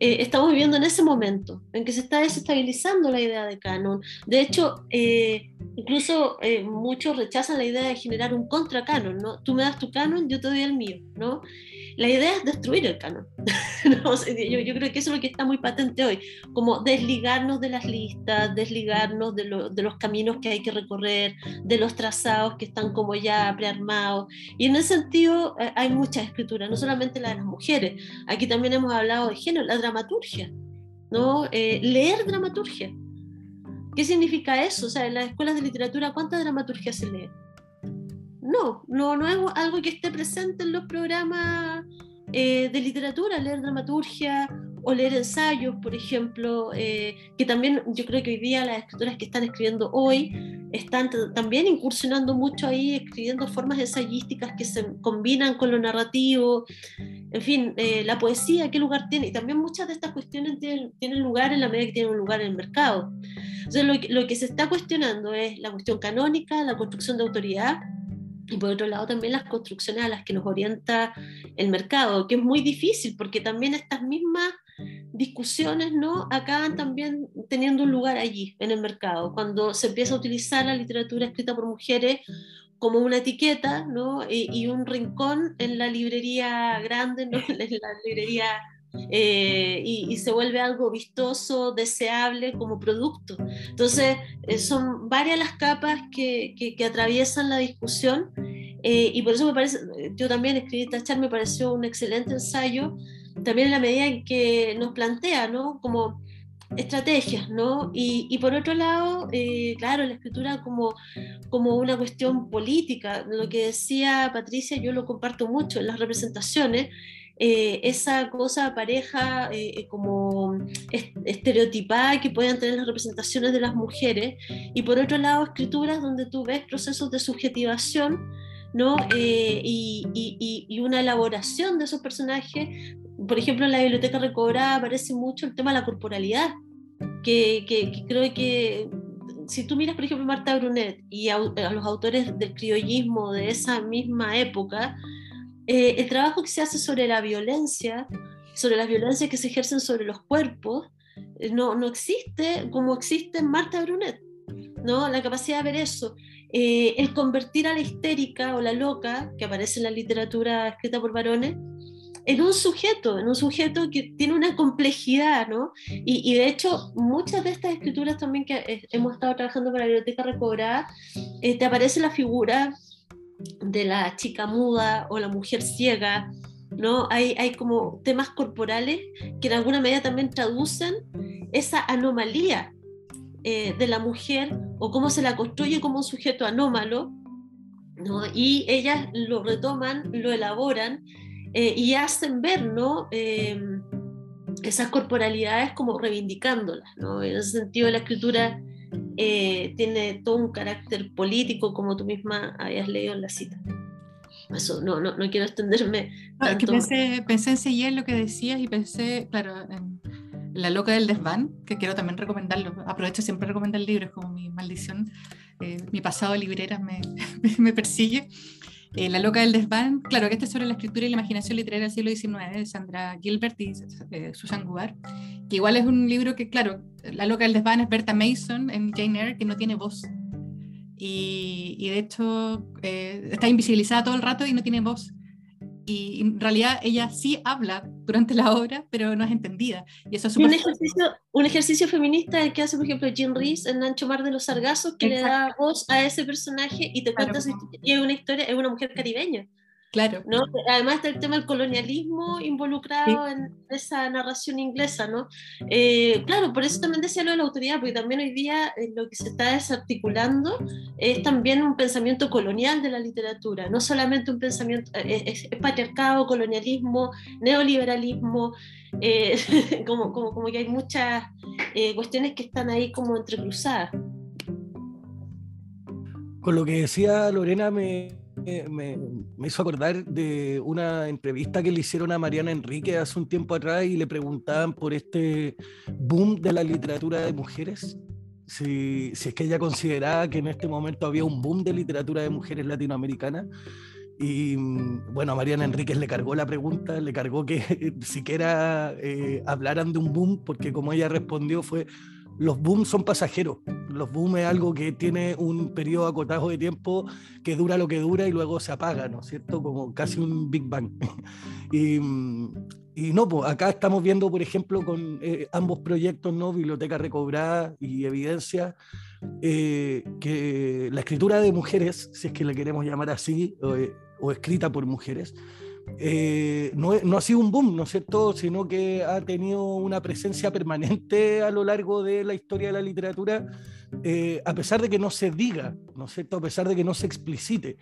Eh, estamos viviendo en ese momento en que se está desestabilizando la idea de canon. De hecho, eh, incluso eh, muchos rechazan la idea de generar un contra canon, ¿no? Tú me das tu canon, yo te doy el mío, ¿no? La idea es destruir el canon. yo, creo que eso es lo que está muy patente hoy, como desligarnos de las listas, desligarnos de, los caminos que hay que recorrer, de los trazados que están como ya prearmados. Y en ese sentido eh, hay mucha escritura, no solamente la de las mujeres, aquí también hemos hablado de género, la dramaturgia, ¿no? Eh, leer dramaturgia. ¿Qué significa eso? O sea, en las escuelas de literatura, ¿cuánta dramaturgia se lee? no, no, no es algo que esté presente en los programas eh, de literatura, leer dramaturgia o leer ensayos, por ejemplo, eh, que también yo creo que hoy día las escritoras que están escribiendo hoy están también incursionando mucho ahí, escribiendo formas ensayísticas que se combinan con lo narrativo, en fin, eh, la poesía, qué lugar tiene, y también muchas de estas cuestiones tienen, tienen, lugar en la medida que tienen un lugar en el mercado. Entonces, lo, lo que se está cuestionando es la cuestión canónica, la construcción de autoridad, y por otro lado también las construcciones a las que nos orienta el mercado, que es muy difícil porque también estas mismas discusiones ¿no? acaban también teniendo un lugar allí en el mercado, cuando se empieza a utilizar la literatura escrita por mujeres como una etiqueta ¿no? y, un rincón en la librería grande, ¿no? en la librería eh, y, se vuelve algo vistoso, deseable como producto. Entonces, eh, son varias las capas que, que, atraviesan la discusión eh, y por eso me parece, yo también escribí Tachar, me pareció un excelente ensayo, también en la medida en que nos plantea, ¿no? Como estrategias, ¿no? Y, y por otro lado, claro, la escritura como, como una cuestión política, lo que decía Patricia, yo lo comparto mucho en las representaciones, eh, esa cosa pareja eh, eh, como estereotipada que puedan tener las representaciones de las mujeres y por otro lado escrituras donde tú ves procesos de subjetivación ¿no? Y, y, y, una elaboración de esos personajes. Por ejemplo, en la biblioteca recobrada aparece mucho el tema de la corporalidad, que, que, que creo que si tú miras, por ejemplo, Marta Brunet y a, los autores del criollismo de esa misma época, eh, el trabajo que se hace sobre la violencia, sobre las violencias que se ejercen sobre los cuerpos, eh, no, no existe como existe en Marta Brunet, ¿no? La capacidad de ver eso. Eh, el convertir a la histérica o la loca, que aparece en la literatura escrita por varones, en un sujeto, en un sujeto que tiene una complejidad, ¿no? Y, de hecho, muchas de estas escrituras también que hemos estado trabajando para la biblioteca recobrada, eh, te aparece la figura de la chica muda o la mujer ciega, ¿no? Hay, hay como temas corporales que en alguna medida también traducen esa anomalía eh, de la mujer o cómo se la construye como un sujeto anómalo, ¿no? Y ellas lo retoman, lo elaboran eh, y hacen ver ¿no? Em, esas corporalidades como reivindicándolas. ¿no? En ese sentido, la escritura eh, tiene todo un carácter político, como tú misma habías leído en la cita. Eso, no, no, no quiero extenderme. Tanto. que pensé, pensé en lo que decías y pensé, claro, en La Loca del Desván, que quiero también recomendarlo. Aprovecho siempre recomendar el libro, es como mi maldición. Eh, mi pasado de librera me, me persigue. Eh, la loca del desván, claro que este es sobre la escritura y la imaginación literaria del siglo XIX de Sandra Gilbert y eh, Susan Gubar, que igual es un libro que, claro, La loca del desván es Berta Mason en Jane Eyre, que no tiene voz. Y, y de hecho eh, está invisibilizada todo el rato y no tiene voz y en realidad ella sí habla durante la obra, pero no es entendida. Y eso es un, ejercicio, un ejercicio feminista que hace, por ejemplo, Jean Rees en Ancho Mar de los Sargazos, que le da voz a ese personaje y te cuenta y es una historia, es una mujer caribeña. Claro. ¿no? Además está el tema del colonialismo involucrado en esa narración inglesa, ¿no? Eh, claro, por eso también decía lo de la autoridad, porque también hoy día eh, lo que se está desarticulando es también un pensamiento colonial de la literatura, no solamente un pensamiento, eh, es, patriarcado, colonialismo, neoliberalismo, como, como, como que hay muchas cuestiones que están ahí como entrecruzadas. Con lo que decía Lorena me me, hizo acordar de una entrevista que le hicieron a Mariana Enrique hace un tiempo atrás y le preguntaban por este boom de la literatura de mujeres. Si, si es que ella consideraba que en este momento había un boom de literatura de mujeres latinoamericanas. Y bueno, a Mariana Enríquez le cargó la pregunta, le cargó que siquiera eh, hablaran de un boom, porque como ella respondió fue, los booms son pasajeros. Los booms es algo que tiene un periodo acotado de tiempo que dura lo que dura y luego se apaga, ¿no es cierto? Como casi un Big Bang. y, y, no, pues acá estamos viendo, por ejemplo, con eh, ambos proyectos, ¿no? Biblioteca Recobrada y Evidencia, eh, que la escritura de mujeres, si es que la queremos llamar así, o, eh, o escrita por mujeres, eh, no, no, ha sido un boom, ¿no es cierto?, sino que ha tenido una presencia permanente a lo largo de la historia de la literatura, eh, a pesar de que no se diga, ¿no es cierto?, a pesar de que no se explicite,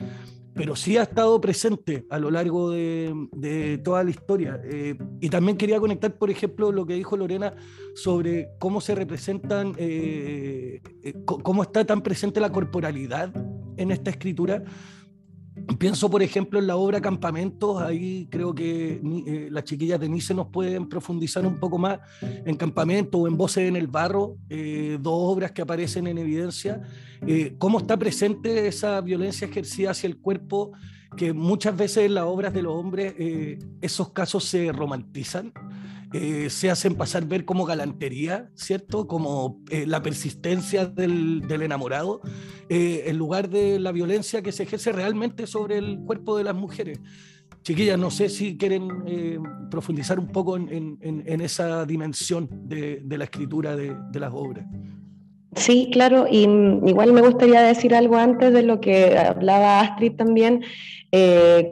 pero sí ha estado presente a lo largo de, toda la historia. Eh, y también quería conectar, por ejemplo, lo que dijo Lorena sobre cómo se representan, cómo está tan presente la corporalidad en esta escritura Pienso, por ejemplo, en la obra Campamentos, ahí creo que eh, las chiquillas de Nice nos pueden profundizar un poco más en Campamento o en Voces en el Barro, eh, dos obras que aparecen en evidencia, eh, cómo está presente esa violencia ejercida hacia el cuerpo, que muchas veces en las obras de los hombres esos casos se romantizan. Eh, se hacen pasar ver como galantería, ¿cierto? Como eh, la persistencia del, enamorado, eh, en lugar de la violencia que se ejerce realmente sobre el cuerpo de las mujeres. Chiquillas, no sé si quieren profundizar un poco en, esa dimensión de, la escritura de, de las obras. Sí, claro, y mm, igual me gustaría decir algo antes de lo que hablaba Astrid también,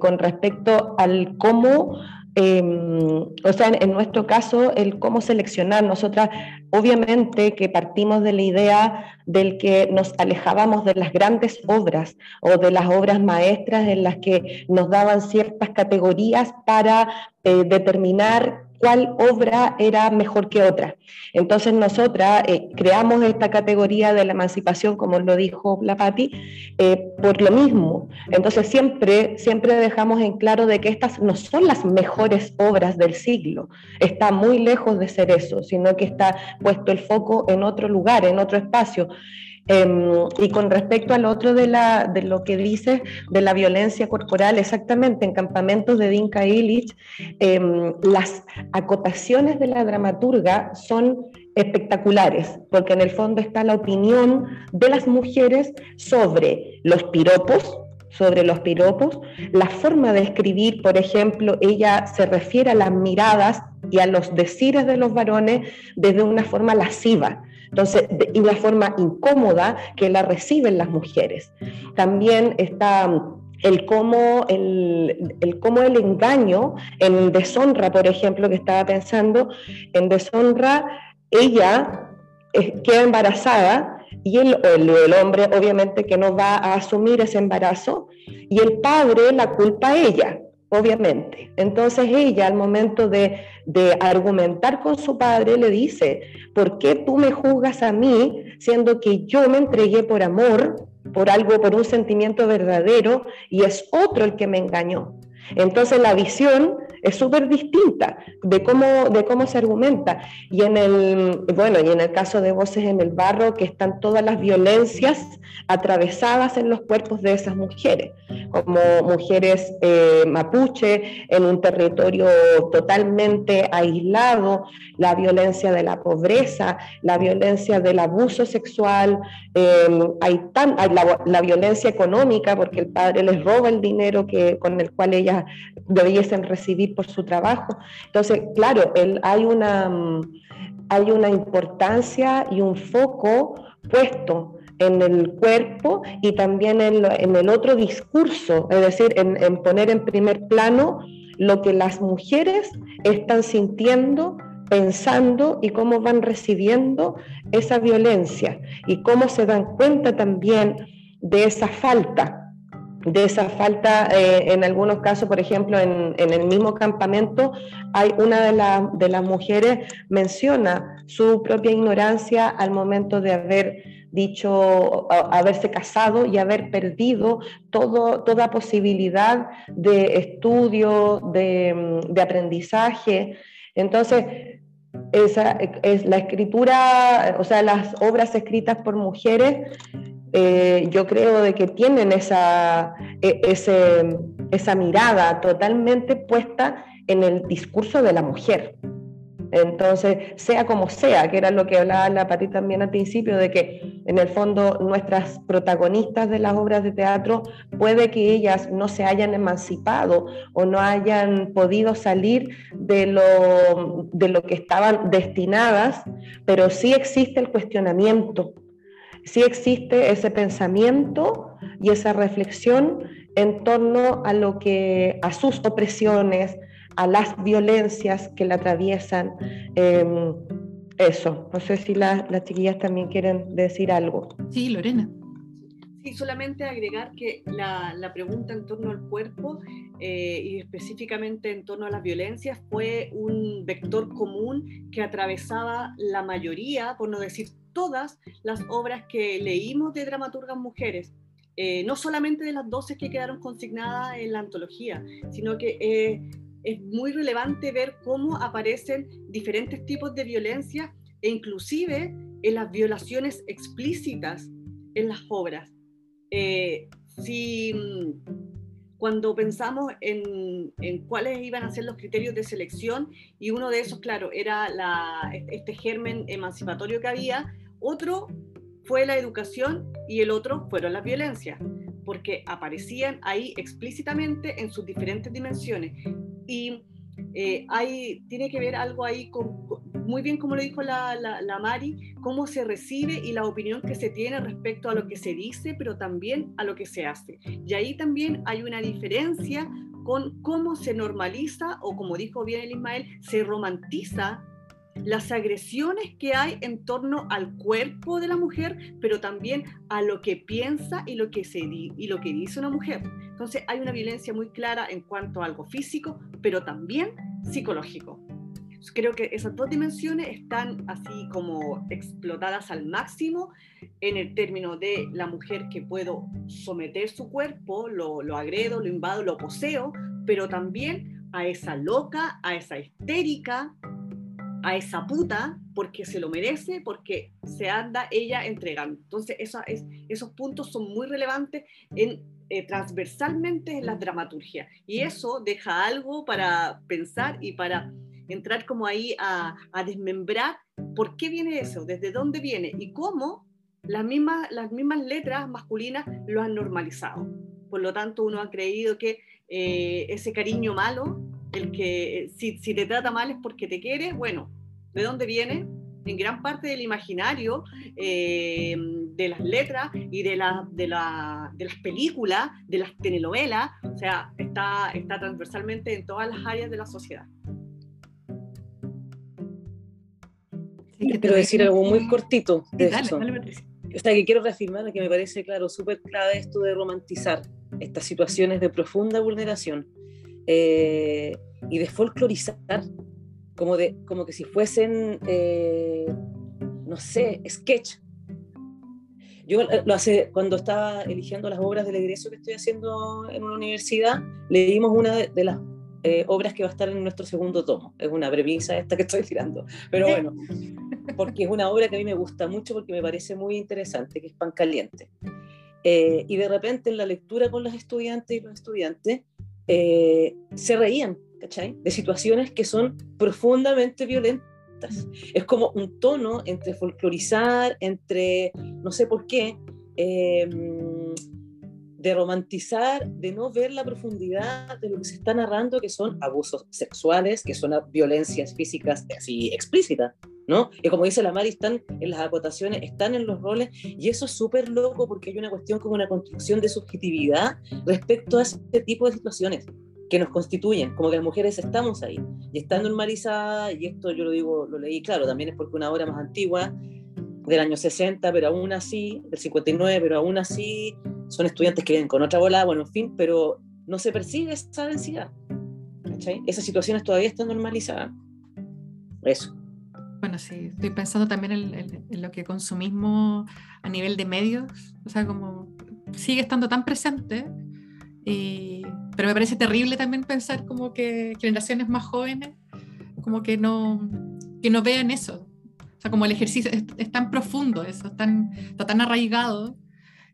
con respecto al cómo Em, o sea, en, nuestro caso, el cómo seleccionar. Nosotras, obviamente, que partimos de la idea del que nos alejábamos de las grandes obras o de las obras maestras en las que nos daban ciertas categorías para eh, determinar cuál obra era mejor que otra. Entonces nosotras eh, creamos esta categoría de la emancipación, como lo dijo la Patti, eh, por lo mismo. Entonces siempre, siempre dejamos en claro de que estas no son las mejores obras del siglo, está muy lejos de ser eso, sino que está puesto el foco en otro lugar, en otro espacio. Em, y con respecto al otro de, la, de lo que dices de la violencia corporal, exactamente, en campamentos de Dinka Illich, em, las acotaciones de la dramaturga son espectaculares, porque en el fondo está la opinión de las mujeres sobre los piropos, sobre los piropos, la forma de escribir, por ejemplo, ella se refiere a las miradas y a los decires de los varones desde una forma lasciva. Entonces, y una forma incómoda que la reciben las mujeres. También está mm, el cómo el, el cómo el engaño en deshonra, por ejemplo, que estaba pensando, en deshonra, ella eh, queda embarazada y el, el, hombre obviamente que no va a asumir ese embarazo y el padre la culpa a ella, obviamente. Entonces ella al momento de, de argumentar con su padre le dice, ¿por qué tú me juzgas a mí siendo que yo me entregué por amor, por algo, por un sentimiento verdadero y es otro el que me engañó? Entonces la visión es súper distinta de cómo, de cómo se argumenta. Y en, el, bueno, y en el caso de Voces en el Barro, que están todas las violencias atravesadas en los cuerpos de esas mujeres, como mujeres eh, mapuche en un territorio totalmente aislado, la violencia de la pobreza, la violencia del abuso sexual, em, hay, tan, hay la, la, violencia económica, porque el padre les roba el dinero que, con el cual ellas debiesen recibir por su trabajo. Entonces, claro, el, hay, una, hay una importancia y un foco puesto en el cuerpo y también en, en el otro discurso, es decir, en, poner en primer plano lo que las mujeres están sintiendo, pensando y cómo van recibiendo esa violencia y cómo se dan cuenta también de esa falta de esa falta, eh, en algunos casos, por ejemplo, en, en, el mismo campamento, hay una de, de las mujeres menciona su propia ignorancia al momento de haber dicho, haberse casado y haber perdido todo, toda posibilidad de estudio, de, de aprendizaje. Entonces, esa es la escritura, o sea, las obras escritas por mujeres eh, yo creo de que tienen esa, e, esa mirada totalmente puesta en el discurso de la mujer. Entonces, sea como sea, que era lo que hablaba la Pati también al principio, de que en el fondo nuestras protagonistas de las obras de teatro puede que ellas no se hayan emancipado o no hayan podido salir de lo, de lo que estaban destinadas, pero sí existe el cuestionamiento sí existe ese pensamiento y esa reflexión en torno a lo que a sus opresiones, a las violencias que la atraviesan. Em, eso, no sé si las chiquillas también quieren decir algo. Sí, Lorena. Sí, solamente agregar que la, la pregunta en torno al cuerpo eh, y específicamente en torno a las violencias fue un vector común que atravesaba la mayoría, por no decir todas las obras que leímos de dramaturgas mujeres. Eh, no solamente de las 12 que quedaron consignadas en la antología, sino que eh, es muy relevante ver cómo aparecen diferentes tipos de violencia e inclusive en las violaciones explícitas en las obras. Eh, si mm, cuando pensamos en, en, cuáles iban a ser los criterios de selección, y uno de esos, claro, era la, este germen emancipatorio que había, otro fue la educación y el otro fueron las violencias, porque aparecían ahí explícitamente en sus diferentes dimensiones. Y eh, hay, tiene que ver algo ahí con, muy bien como lo dijo la, la, la, Mari, cómo se recibe y la opinión que se tiene respecto a lo que se dice, pero también a lo que se hace. Y ahí también hay una diferencia con cómo se normaliza o como dijo bien el Ismael, se romantiza las agresiones que hay en torno al cuerpo de la mujer, pero también a lo que piensa y lo que, se y lo que dice una mujer. Entonces hay una violencia muy clara en cuanto a algo físico, pero también psicológico. Creo que esas dos dimensiones están así como explotadas al máximo en el término de la mujer que puedo someter su cuerpo, lo, lo agredo, lo invado, lo poseo, pero también a esa loca, a esa histérica, a esa puta porque se lo merece, porque se anda ella entregando. Entonces, esos puntos son muy relevantes en, eh, transversalmente en la dramaturgia. Y eso deja algo para pensar y para entrar como ahí a, a desmembrar por qué viene eso, desde dónde viene y cómo las mismas, las mismas letras masculinas lo han normalizado. Por lo tanto, uno ha creído que eh, ese cariño malo, el que si, si, te trata mal es porque te quiere, bueno, ¿de dónde viene? En gran parte del imaginario, eh, de las letras y de, la, de, la, de, las películas, de las telenovelas, o sea, está, está transversalmente en todas las áreas de la sociedad. quiero decir algo muy cortito de eso. o sea, que quiero reafirmar que me parece, claro, súper clave esto de romantizar estas situaciones de profunda vulneración eh, y de folclorizar, como, de, como que si fuesen, eh, no sé, sketch. Yo eh, lo hace, cuando estaba eligiendo las obras del egreso que estoy haciendo en una universidad, leímos una de, las obras que va a estar en nuestro segundo tomo. Es una premisa esta que estoy tirando. Pero bueno, porque es una obra que a mí me gusta mucho porque me parece muy interesante, que es Pan Caliente. Eh, y de repente en la lectura con los estudiantes y los estudiantes eh, se reían, ¿cachai? De situaciones que son profundamente violentas. Es como un tono entre folclorizar, entre, no sé por qué, eh, de romantizar, de no ver la profundidad de lo que se está narrando, que son abusos sexuales, que son violencias físicas así explícitas. ¿no? Y como dice la Mari, están en las acotaciones, están en los roles, y eso es súper loco porque hay una cuestión como una construcción de subjetividad respecto a este tipo de situaciones que nos constituyen, como que las mujeres estamos ahí, y están normalizadas, y esto yo lo digo, lo leí, claro, también es porque una obra más antigua, del año 60, pero aún así, del 59, pero aún así, son estudiantes que vienen con otra bola, bueno, en fin, pero no se percibe esa densidad. ¿cachai? Esas situaciones todavía están normalizadas. Eso. Bueno, sí, estoy pensando también en, lo que consumismo a nivel de medios, o sea, como sigue estando tan presente, pero me parece terrible también pensar como que generaciones más jóvenes como que no, que no vean eso. O sea, como el ejercicio es, tan profundo eso, es tan, está tan arraigado.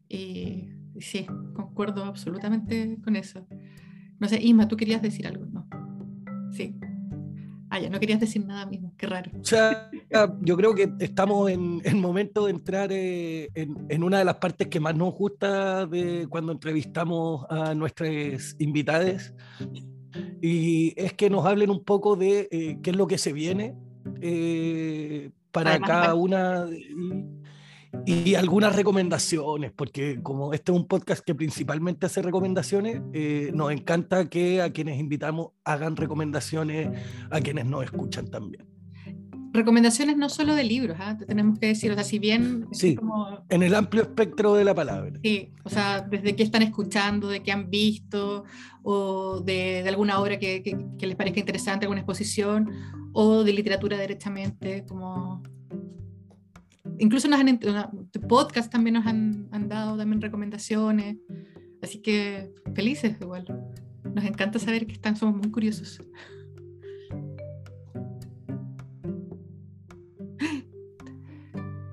Y, y sí, concuerdo absolutamente con eso. No sé, Isma, tú querías decir algo, ¿no? Sí. Ah, ya no querías decir nada mismo, qué raro. O sea, yo creo que estamos en el momento de entrar eh, en, una de las partes que más nos gusta de cuando entrevistamos a nuestras invitadas. Y es que nos hablen un poco de eh, qué es lo que se viene eh, para cada una y algunas recomendaciones, porque como este es un podcast que principalmente hace recomendaciones, eh, nos encanta que a quienes invitamos hagan recomendaciones a quienes nos escuchan también. Recomendaciones no solo de libros, ¿ah? tenemos que decir, o sea, si bien... Sí, en el amplio espectro de la palabra. Sí, o sea, desde qué están escuchando, de qué han visto, o de, de alguna obra que, que, que les parezca interesante, alguna exposición, o de literatura directamente, como incluso nos han, podcast también nos han, han, dado también recomendaciones, así que felices igual. Nos encanta saber que están, somos muy curiosos.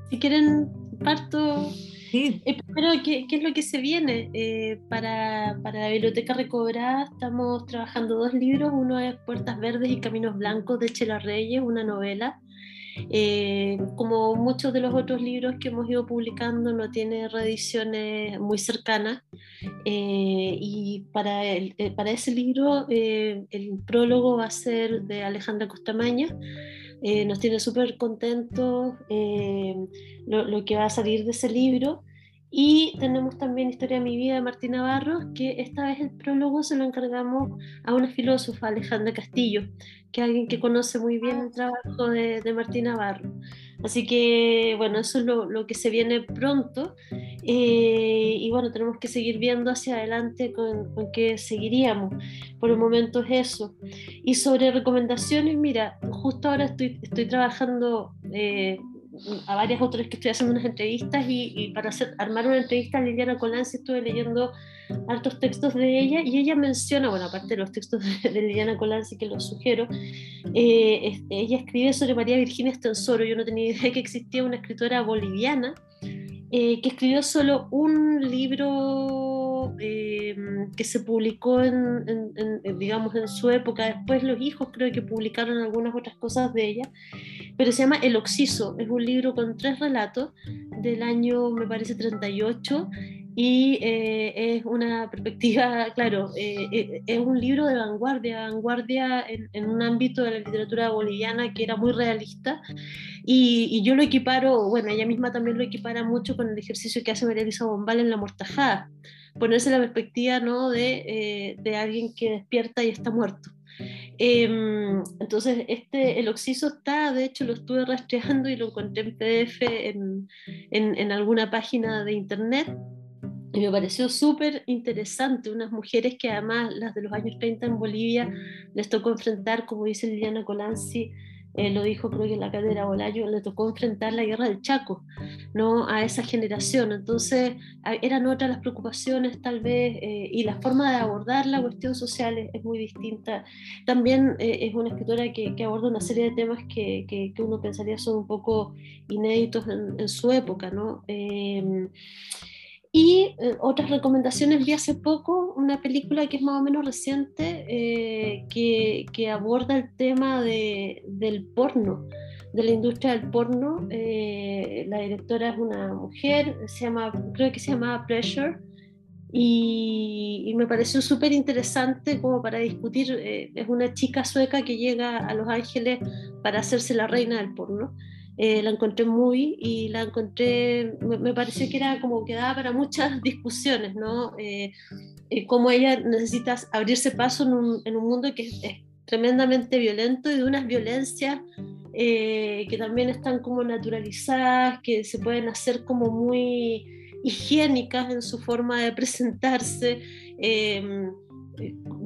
Si quieren, parto. Sí. Eh, primero, ¿qué, ¿qué, es lo que se viene? Eh, para, para, la Biblioteca Recobrada estamos trabajando dos libros. Uno es Puertas Verdes y Caminos Blancos de Chela Reyes, una novela eh, como muchos de los otros libros que hemos ido publicando, no tiene reediciones muy cercanas. Eh, y para, el, eh, para ese libro, el prólogo va a ser de Alejandra Costamaña. nos tiene súper contentos lo, lo, que va a salir de ese libro. Y tenemos también Historia de mi vida de Martina Barros, que esta vez el prólogo se lo encargamos a una filósofa, Alejandra Castillo, que es alguien que conoce muy bien el trabajo de, de Martina Barros. Así que, bueno, eso es lo, que se viene pronto. Eh, y bueno, tenemos que seguir viendo hacia adelante con, con qué seguiríamos. Por el momento es eso. Y sobre recomendaciones, mira, justo ahora estoy, estoy trabajando... Eh, a varias autores que estoy haciendo unas entrevistas y, para hacer, armar una entrevista a Liliana Colanzi estuve leyendo hartos textos de ella y ella menciona, bueno, aparte de los textos de, Liliana Colanzi que los sugiero, eh, ella escribe sobre María Virginia Estensoro, yo no tenía idea que existía una escritora boliviana eh, que escribió solo un libro eh, que se publicó en, digamos, en su época. Después los hijos creo que publicaron algunas otras cosas de ella, pero se llama El Oxiso. Es un libro con tres relatos del año, me parece, 38 y eh, es una perspectiva, claro, es un libro de vanguardia, vanguardia en, en, un ámbito de la literatura boliviana que era muy realista y, yo lo equiparo, bueno, ella misma también lo equipara mucho con el ejercicio que hace María Luisa Bombal en La Mortajada, ponerse la perspectiva ¿no? de, eh, de alguien que despierta y está muerto. Em, entonces, este, el oxiso está, de hecho lo estuve rastreando y lo encontré en PDF en, en, en alguna página de internet y me pareció súper interesante, unas mujeres que además las de los años 30 en Bolivia les tocó enfrentar, como dice Liliana Colanzi, eh, lo dijo creo que en la cadera Bolayo, le tocó enfrentar la guerra del Chaco, ¿no? A esa generación. Entonces, eran otras las preocupaciones tal vez eh, y la forma de abordar la cuestión social es, muy distinta. También eh, es una escritora que, que, aborda una serie de temas que, que, que, uno pensaría son un poco inéditos en, en su época, ¿no? Y eh, otras recomendaciones, vi hace poco una película que es más o menos reciente, eh, que, que, aborda el tema de, del porno, de la industria del porno. Eh, la directora es una mujer, se llama, creo que se llama Pressure, y, y me pareció súper interesante como para discutir. es una chica sueca que llega a Los Ángeles para hacerse la reina del porno. Eh, la encontré muy y la encontré, me, pareció que era como que daba para muchas discusiones, ¿no? Eh, eh, cómo ella necesita abrirse paso en un, en un mundo que es, tremendamente violento y de unas violencias que también están como naturalizadas, que se pueden hacer como muy higiénicas en su forma de presentarse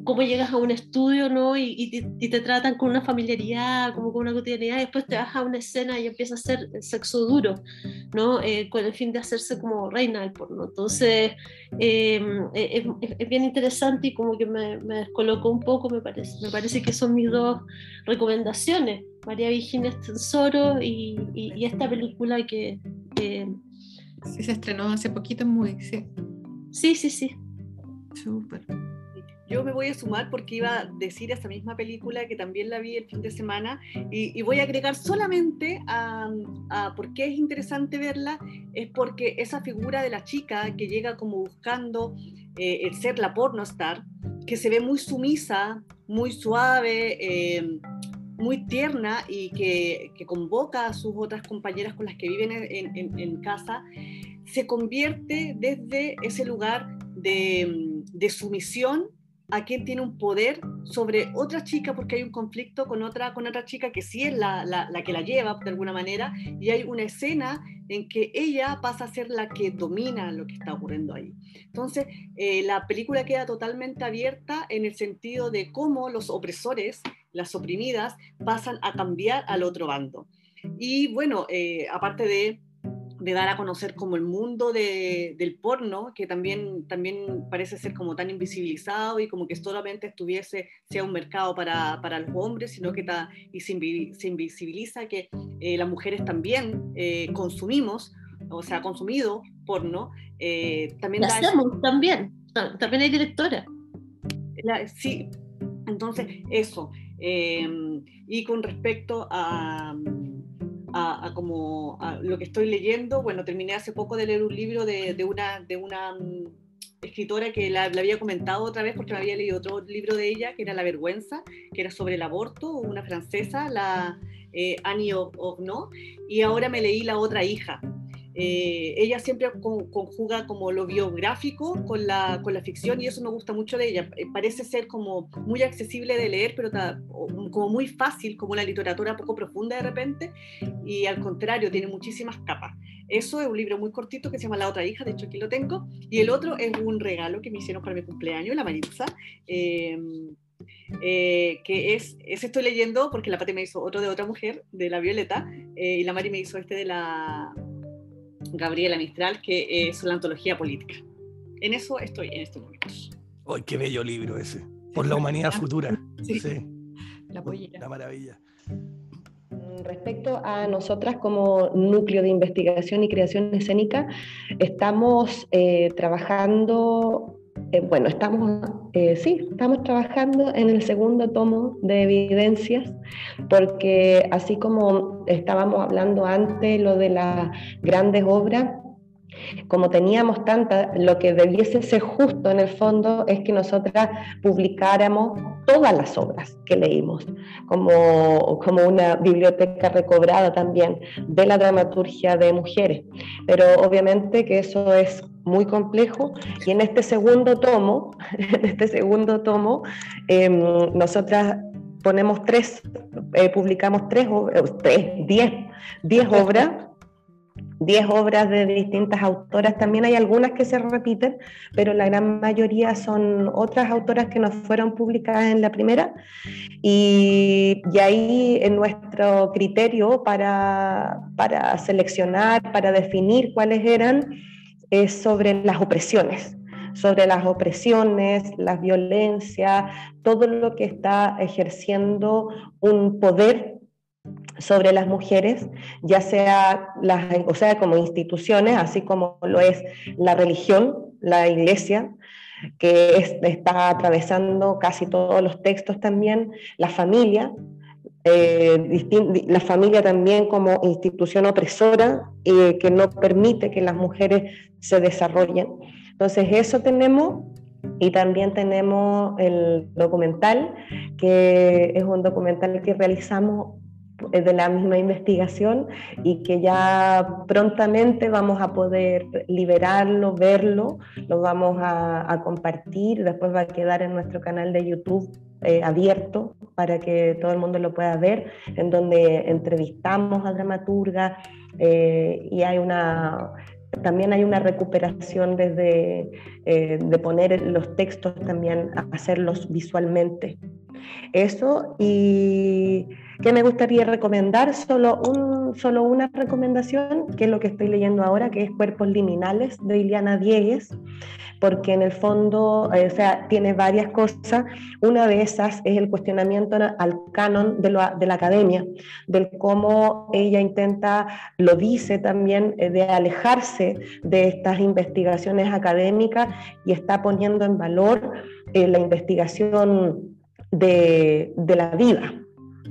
cómo llegas a un estudio, ¿no? Y, y, te, tratan con una familiaridad, como con una cotidianidad, y después te vas a una escena y empieza a hacer sexo duro, ¿no? Eh, con el fin de hacerse como reina del porno. Entonces, em, e, es, es, bien interesante y como que me, me descolocó un poco, me parece. Me parece que son mis dos recomendaciones, María Virginia Estensoro y, y, esta película que, Sí, se estrenó hace poquito muy, sí. Sí, sí, sí. Súper. Yo me voy a sumar porque iba a decir esa misma película que también la vi el fin de semana y, voy a agregar solamente a, por qué es interesante verla, es porque esa figura de la chica que llega como buscando eh, el ser la pornostar, que se ve muy sumisa, muy suave, eh, muy tierna y que, convoca a sus otras compañeras con las que viven en, en casa, se convierte desde ese lugar de, de sumisión a quien tiene un poder sobre otra chica porque hay un conflicto con otra, con otra chica que sí es la, la, la, que la lleva de alguna manera y hay una escena en que ella pasa a ser la que domina lo que está ocurriendo ahí. Entonces, eh, la película queda totalmente abierta en el sentido de cómo los opresores, las oprimidas, pasan a cambiar al otro bando. Y bueno, eh, aparte de de dar a conocer como el mundo de, del porno, que también, también parece ser como tan invisibilizado y como que solamente estuviese, sea un mercado para, para los hombres, sino que ta, y se, invisibiliza que eh, las mujeres también eh, consumimos, o sea, consumido porno. Eh, también hacemos también, también hay directora. sí, entonces eso. y con respecto a a, como lo que estoy leyendo. Bueno, terminé hace poco de leer un libro de, de una, de una mm, escritora que la, había comentado otra vez porque me había leído otro libro de ella, que era La Vergüenza, que era sobre el aborto, una francesa, la eh, Annie Ogno, y ahora me leí La otra hija, eh, ella siempre conjuga como lo biográfico con la, con la ficción y eso me gusta mucho de ella. Eh, parece ser como muy accesible de leer, pero como muy fácil, como una literatura poco profunda de repente, y al contrario, tiene muchísimas capas. Eso es un libro muy cortito que se llama La otra hija, de hecho aquí lo tengo, y el otro es un regalo que me hicieron para mi cumpleaños, la Maritza. Eh, eh, que es, ese estoy leyendo porque la Pati me hizo otro de otra mujer, de la Violeta, y la Mari me hizo este de la Gabriela Mistral, que es la antología política. En eso estoy en este momento. ¡Ay, qué bello libro ese! Por la humanidad futura. Sí. Sí. La pollera. Una maravilla. Respecto a nosotras como núcleo de investigación y creación escénica, estamos eh, trabajando, eh, bueno, estamos, eh, sí, estamos trabajando en el segundo tomo de evidencias, porque así como estábamos hablando antes, lo de las grandes obras, como teníamos tantas, lo que debiese ser justo en el fondo es que nosotras publicáramos todas las obras que leímos, como, como una biblioteca recobrada también de la dramaturgia de mujeres. Pero obviamente que eso es muy complejo. Y en este segundo tomo, en este segundo tomo, eh, nosotras ponemos tres, eh, publicamos tres, tres, diez, diez obras 10 obras de distintas autoras, también hay algunas que se repiten, pero la gran mayoría son otras autoras que nos fueron publicadas en la primera. Y, y ahí en nuestro criterio para, para, seleccionar, para definir cuáles eran, es sobre las opresiones sobre las opresiones, las violencias, todo lo que está ejerciendo un poder sobre las mujeres, ya sea, las, o sea como instituciones, así como lo es la religión, la iglesia, que está atravesando casi todos los textos también, la familia, eh, la familia también como institución opresora eh, que no permite que las mujeres se desarrollen. Entonces eso tenemos y también tenemos el documental, que es un documental que realizamos de la misma investigación y que ya prontamente vamos a poder liberarlo, verlo, lo vamos a, a compartir, después va a quedar en nuestro canal de YouTube eh, abierto para que todo el mundo lo pueda ver, en donde entrevistamos a dramaturga eh, y hay una también hay una recuperación desde eh, de poner los textos también a hacerlos visualmente. Eso y ¿Qué me gustaría recomendar? Solo, un, solo una recomendación, que es lo que estoy leyendo ahora, que es Cuerpos Liminales de Iliana Diegues, porque en el fondo, eh, o sea, tiene varias cosas. Una de esas es el cuestionamiento al canon de, lo, de la academia, del cómo ella intenta, lo dice también, eh, de alejarse de estas investigaciones académicas y está poniendo en valor eh, la investigación de, de la vida,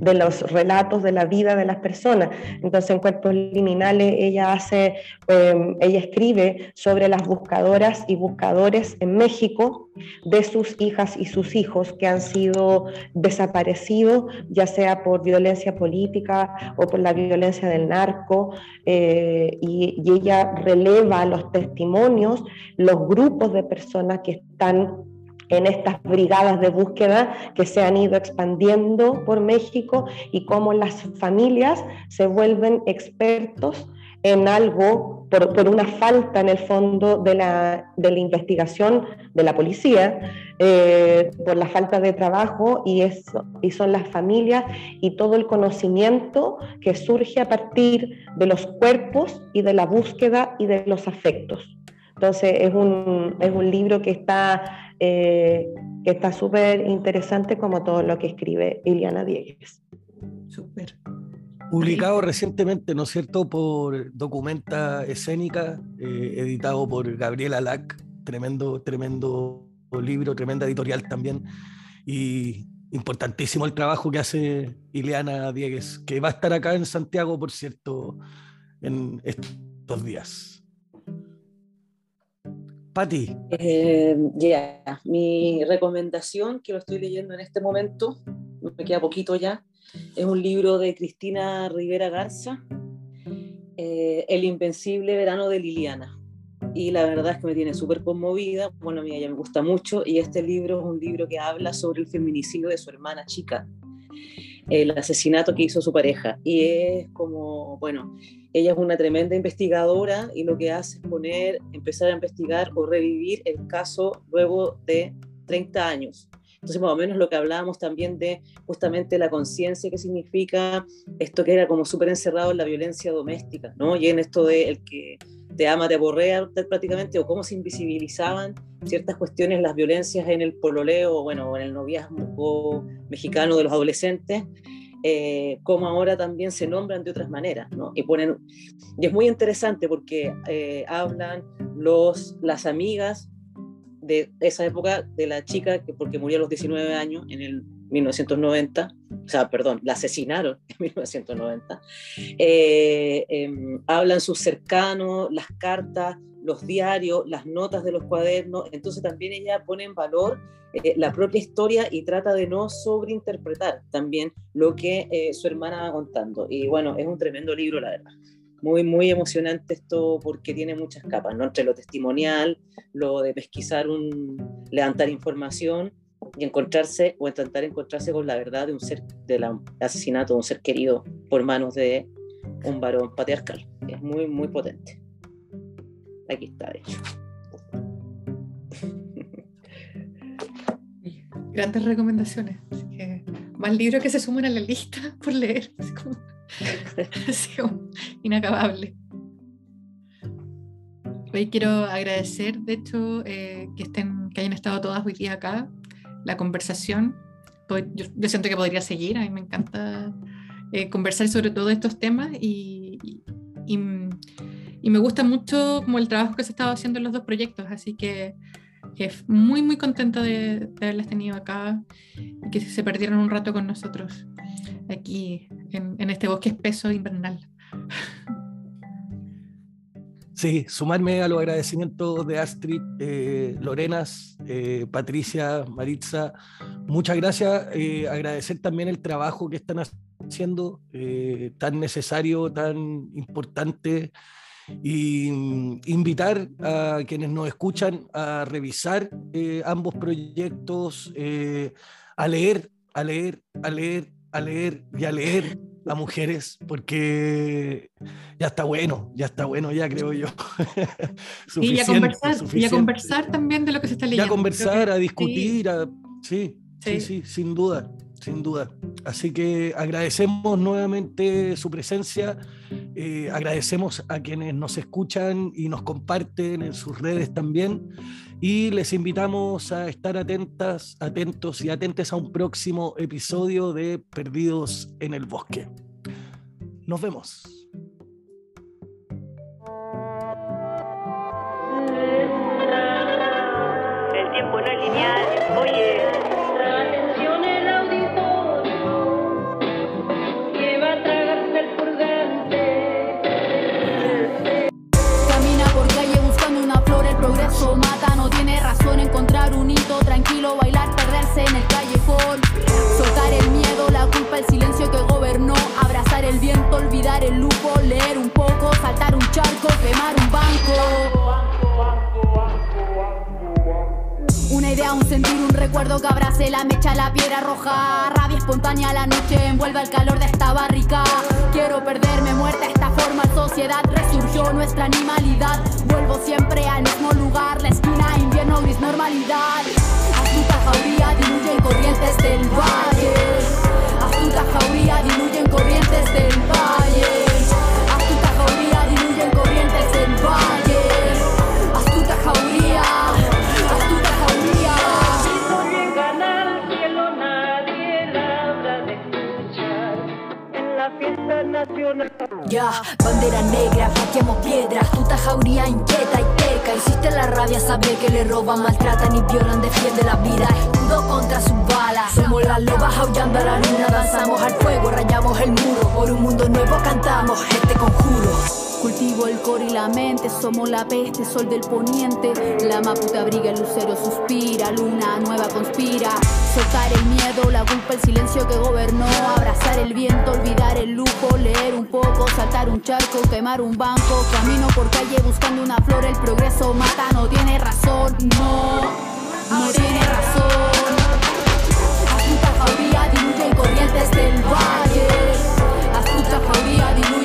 de los relatos de la vida de las personas. Entonces, en Cuerpos Liminales, ella hace, em, ella escribe sobre las buscadoras y buscadores en México de sus hijas y sus hijos que han sido desaparecidos, ya sea por violencia política o por la violencia del narco, eh, y, y ella releva los testimonios, los grupos de personas que están en estas brigadas de búsqueda que se han ido expandiendo por México y cómo las familias se vuelven expertos en algo por, por, una falta en el fondo de la, de la investigación de la policía, eh, por la falta de trabajo y, eso, y son las familias y todo el conocimiento que surge a partir de los cuerpos y de la búsqueda y de los afectos. Entonces es un, es un libro que está eh, que está súper interesante como todo lo que escribe Iliana Diegues. Súper. Publicado recientemente, ¿no es cierto?, por Documenta Escénica, eh, editado por Gabriela Lac, tremendo, tremendo libro, tremenda editorial también. Y importantísimo el trabajo que hace Ileana Diegues, que va a estar acá en Santiago, por cierto, en estos días. Pati. Eh, ya, mi recomendación, que lo estoy leyendo en este momento, me queda poquito ya, es un libro de Cristina Rivera Garza, eh, El Invencible Verano de Liliana. Y la verdad es que me tiene súper conmovida, bueno, a mí ella me gusta mucho, y este libro es un libro que habla sobre el feminicidio de su hermana chica, el asesinato que hizo su pareja. Y es como, bueno, ella es una tremenda investigadora y lo que hace es poner, empezar a investigar o revivir el caso luego de 30 años. Entonces, más o menos lo que hablábamos también de justamente la conciencia que significa esto que era como súper encerrado en la violencia doméstica, ¿no? Y en esto de el que te ama, te aborrea prácticamente, o cómo se invisibilizaban ciertas cuestiones, las violencias en el pololeo, bueno, en el noviazgo mexicano de los adolescentes, eh, como ahora también se nombran de otras maneras, ¿no? Y, ponen, y es muy interesante porque eh, hablan los, las amigas de esa época de la chica que porque murió a los 19 años en el 1990, o sea, perdón, la asesinaron en 1990, eh, em, hablan sus cercanos, las cartas, los diarios, las notas de los cuadernos, entonces también ella pone en valor eh, la propia historia y trata de no sobreinterpretar también lo que eh, su hermana va contando. Y bueno, es un tremendo libro, la verdad. Muy, muy emocionante esto porque tiene muchas capas, ¿no? Entre lo testimonial, lo de pesquisar, un, levantar información y encontrarse o intentar encontrarse con la verdad de un ser, del asesinato de un ser querido por manos de un varón patriarcal. Es muy, muy potente. Aquí está, de hecho. Grandes recomendaciones. Así que más libros que se sumen a la lista por leer. Así como, inacabable. Hoy quiero agradecer, de hecho, eh, que, estén, que hayan estado todas hoy día acá la conversación. Yo, siento que podría seguir, a mí me encanta eh, conversar sobre todos estos temas y, me gusta mucho como el trabajo que se estaba haciendo en los dos proyectos, así que, muy, muy contenta de, de, haberles tenido acá y que se perdieron un rato con nosotros aquí en este bosque espeso invernal. Sí, sumarme a los agradecimientos de Astrid, eh, Lorenas, eh, Patricia, Maritza. Muchas gracias. Eh, agradecer también el trabajo que están haciendo, tan necesario, tan importante. Y mm, invitar a quienes nos escuchan a revisar ambos proyectos, a leer, a leer, a leer, a leer y a leer a mujeres porque ya está bueno, ya está bueno, ya creo yo. y, a conversar, y a conversar también de lo que se está leyendo. Y a conversar, a discutir, sí. sí, sí, sin duda, sin duda. Así que agradecemos nuevamente su presencia, eh, agradecemos a quienes nos escuchan y nos comparten en sus redes también y les invitamos a estar atentas, atentos y atentes a un próximo episodio de Perdidos en el Bosque. Nos vemos. El tiempo no es lineal. Encontrar un hito tranquilo, bailar, perderse en el callejón. Soltar el miedo, la culpa, el silencio que gobernó. Abrazar el viento, olvidar el lujo, leer un poco, saltar un charco, quemar un banco. Una idea, un sentir, un recuerdo que abrace la mecha, la piedra roja. Rabia espontánea, la noche envuelve el calor de esta barrica. Quiero perderme muerta esta forma, sociedad resurgió nuestra animalidad. Vuelvo siempre al mismo lugar, la esquina, invierno, del valle. Astuta jauría diluye en corrientes del. Bandera negra, paqueamos piedras, tuta jauría inquieta y teca. Hiciste la rabia, sabe que le roban, maltratan y violan, defiende la vida, escudo contra sus balas. Somos las lobas aullando a la luna, danzamos al fuego, rayamos el muro. Por un mundo nuevo cantamos este conjuro. Cultivo el cor y la mente, somos la peste, sol del poniente. La maputa abriga, el lucero suspira, luna nueva conspira. Soltar el miedo, la culpa, el silencio que gobernó. Abrazar el viento, olvidar el lujo, leer un poco, saltar un charco, quemar un banco. Camino por calle buscando una flor, el progreso mata, no tiene razón, no, no tiene razón. Astuta jauría diluye en corrientes del valle. Astuta jauría diluye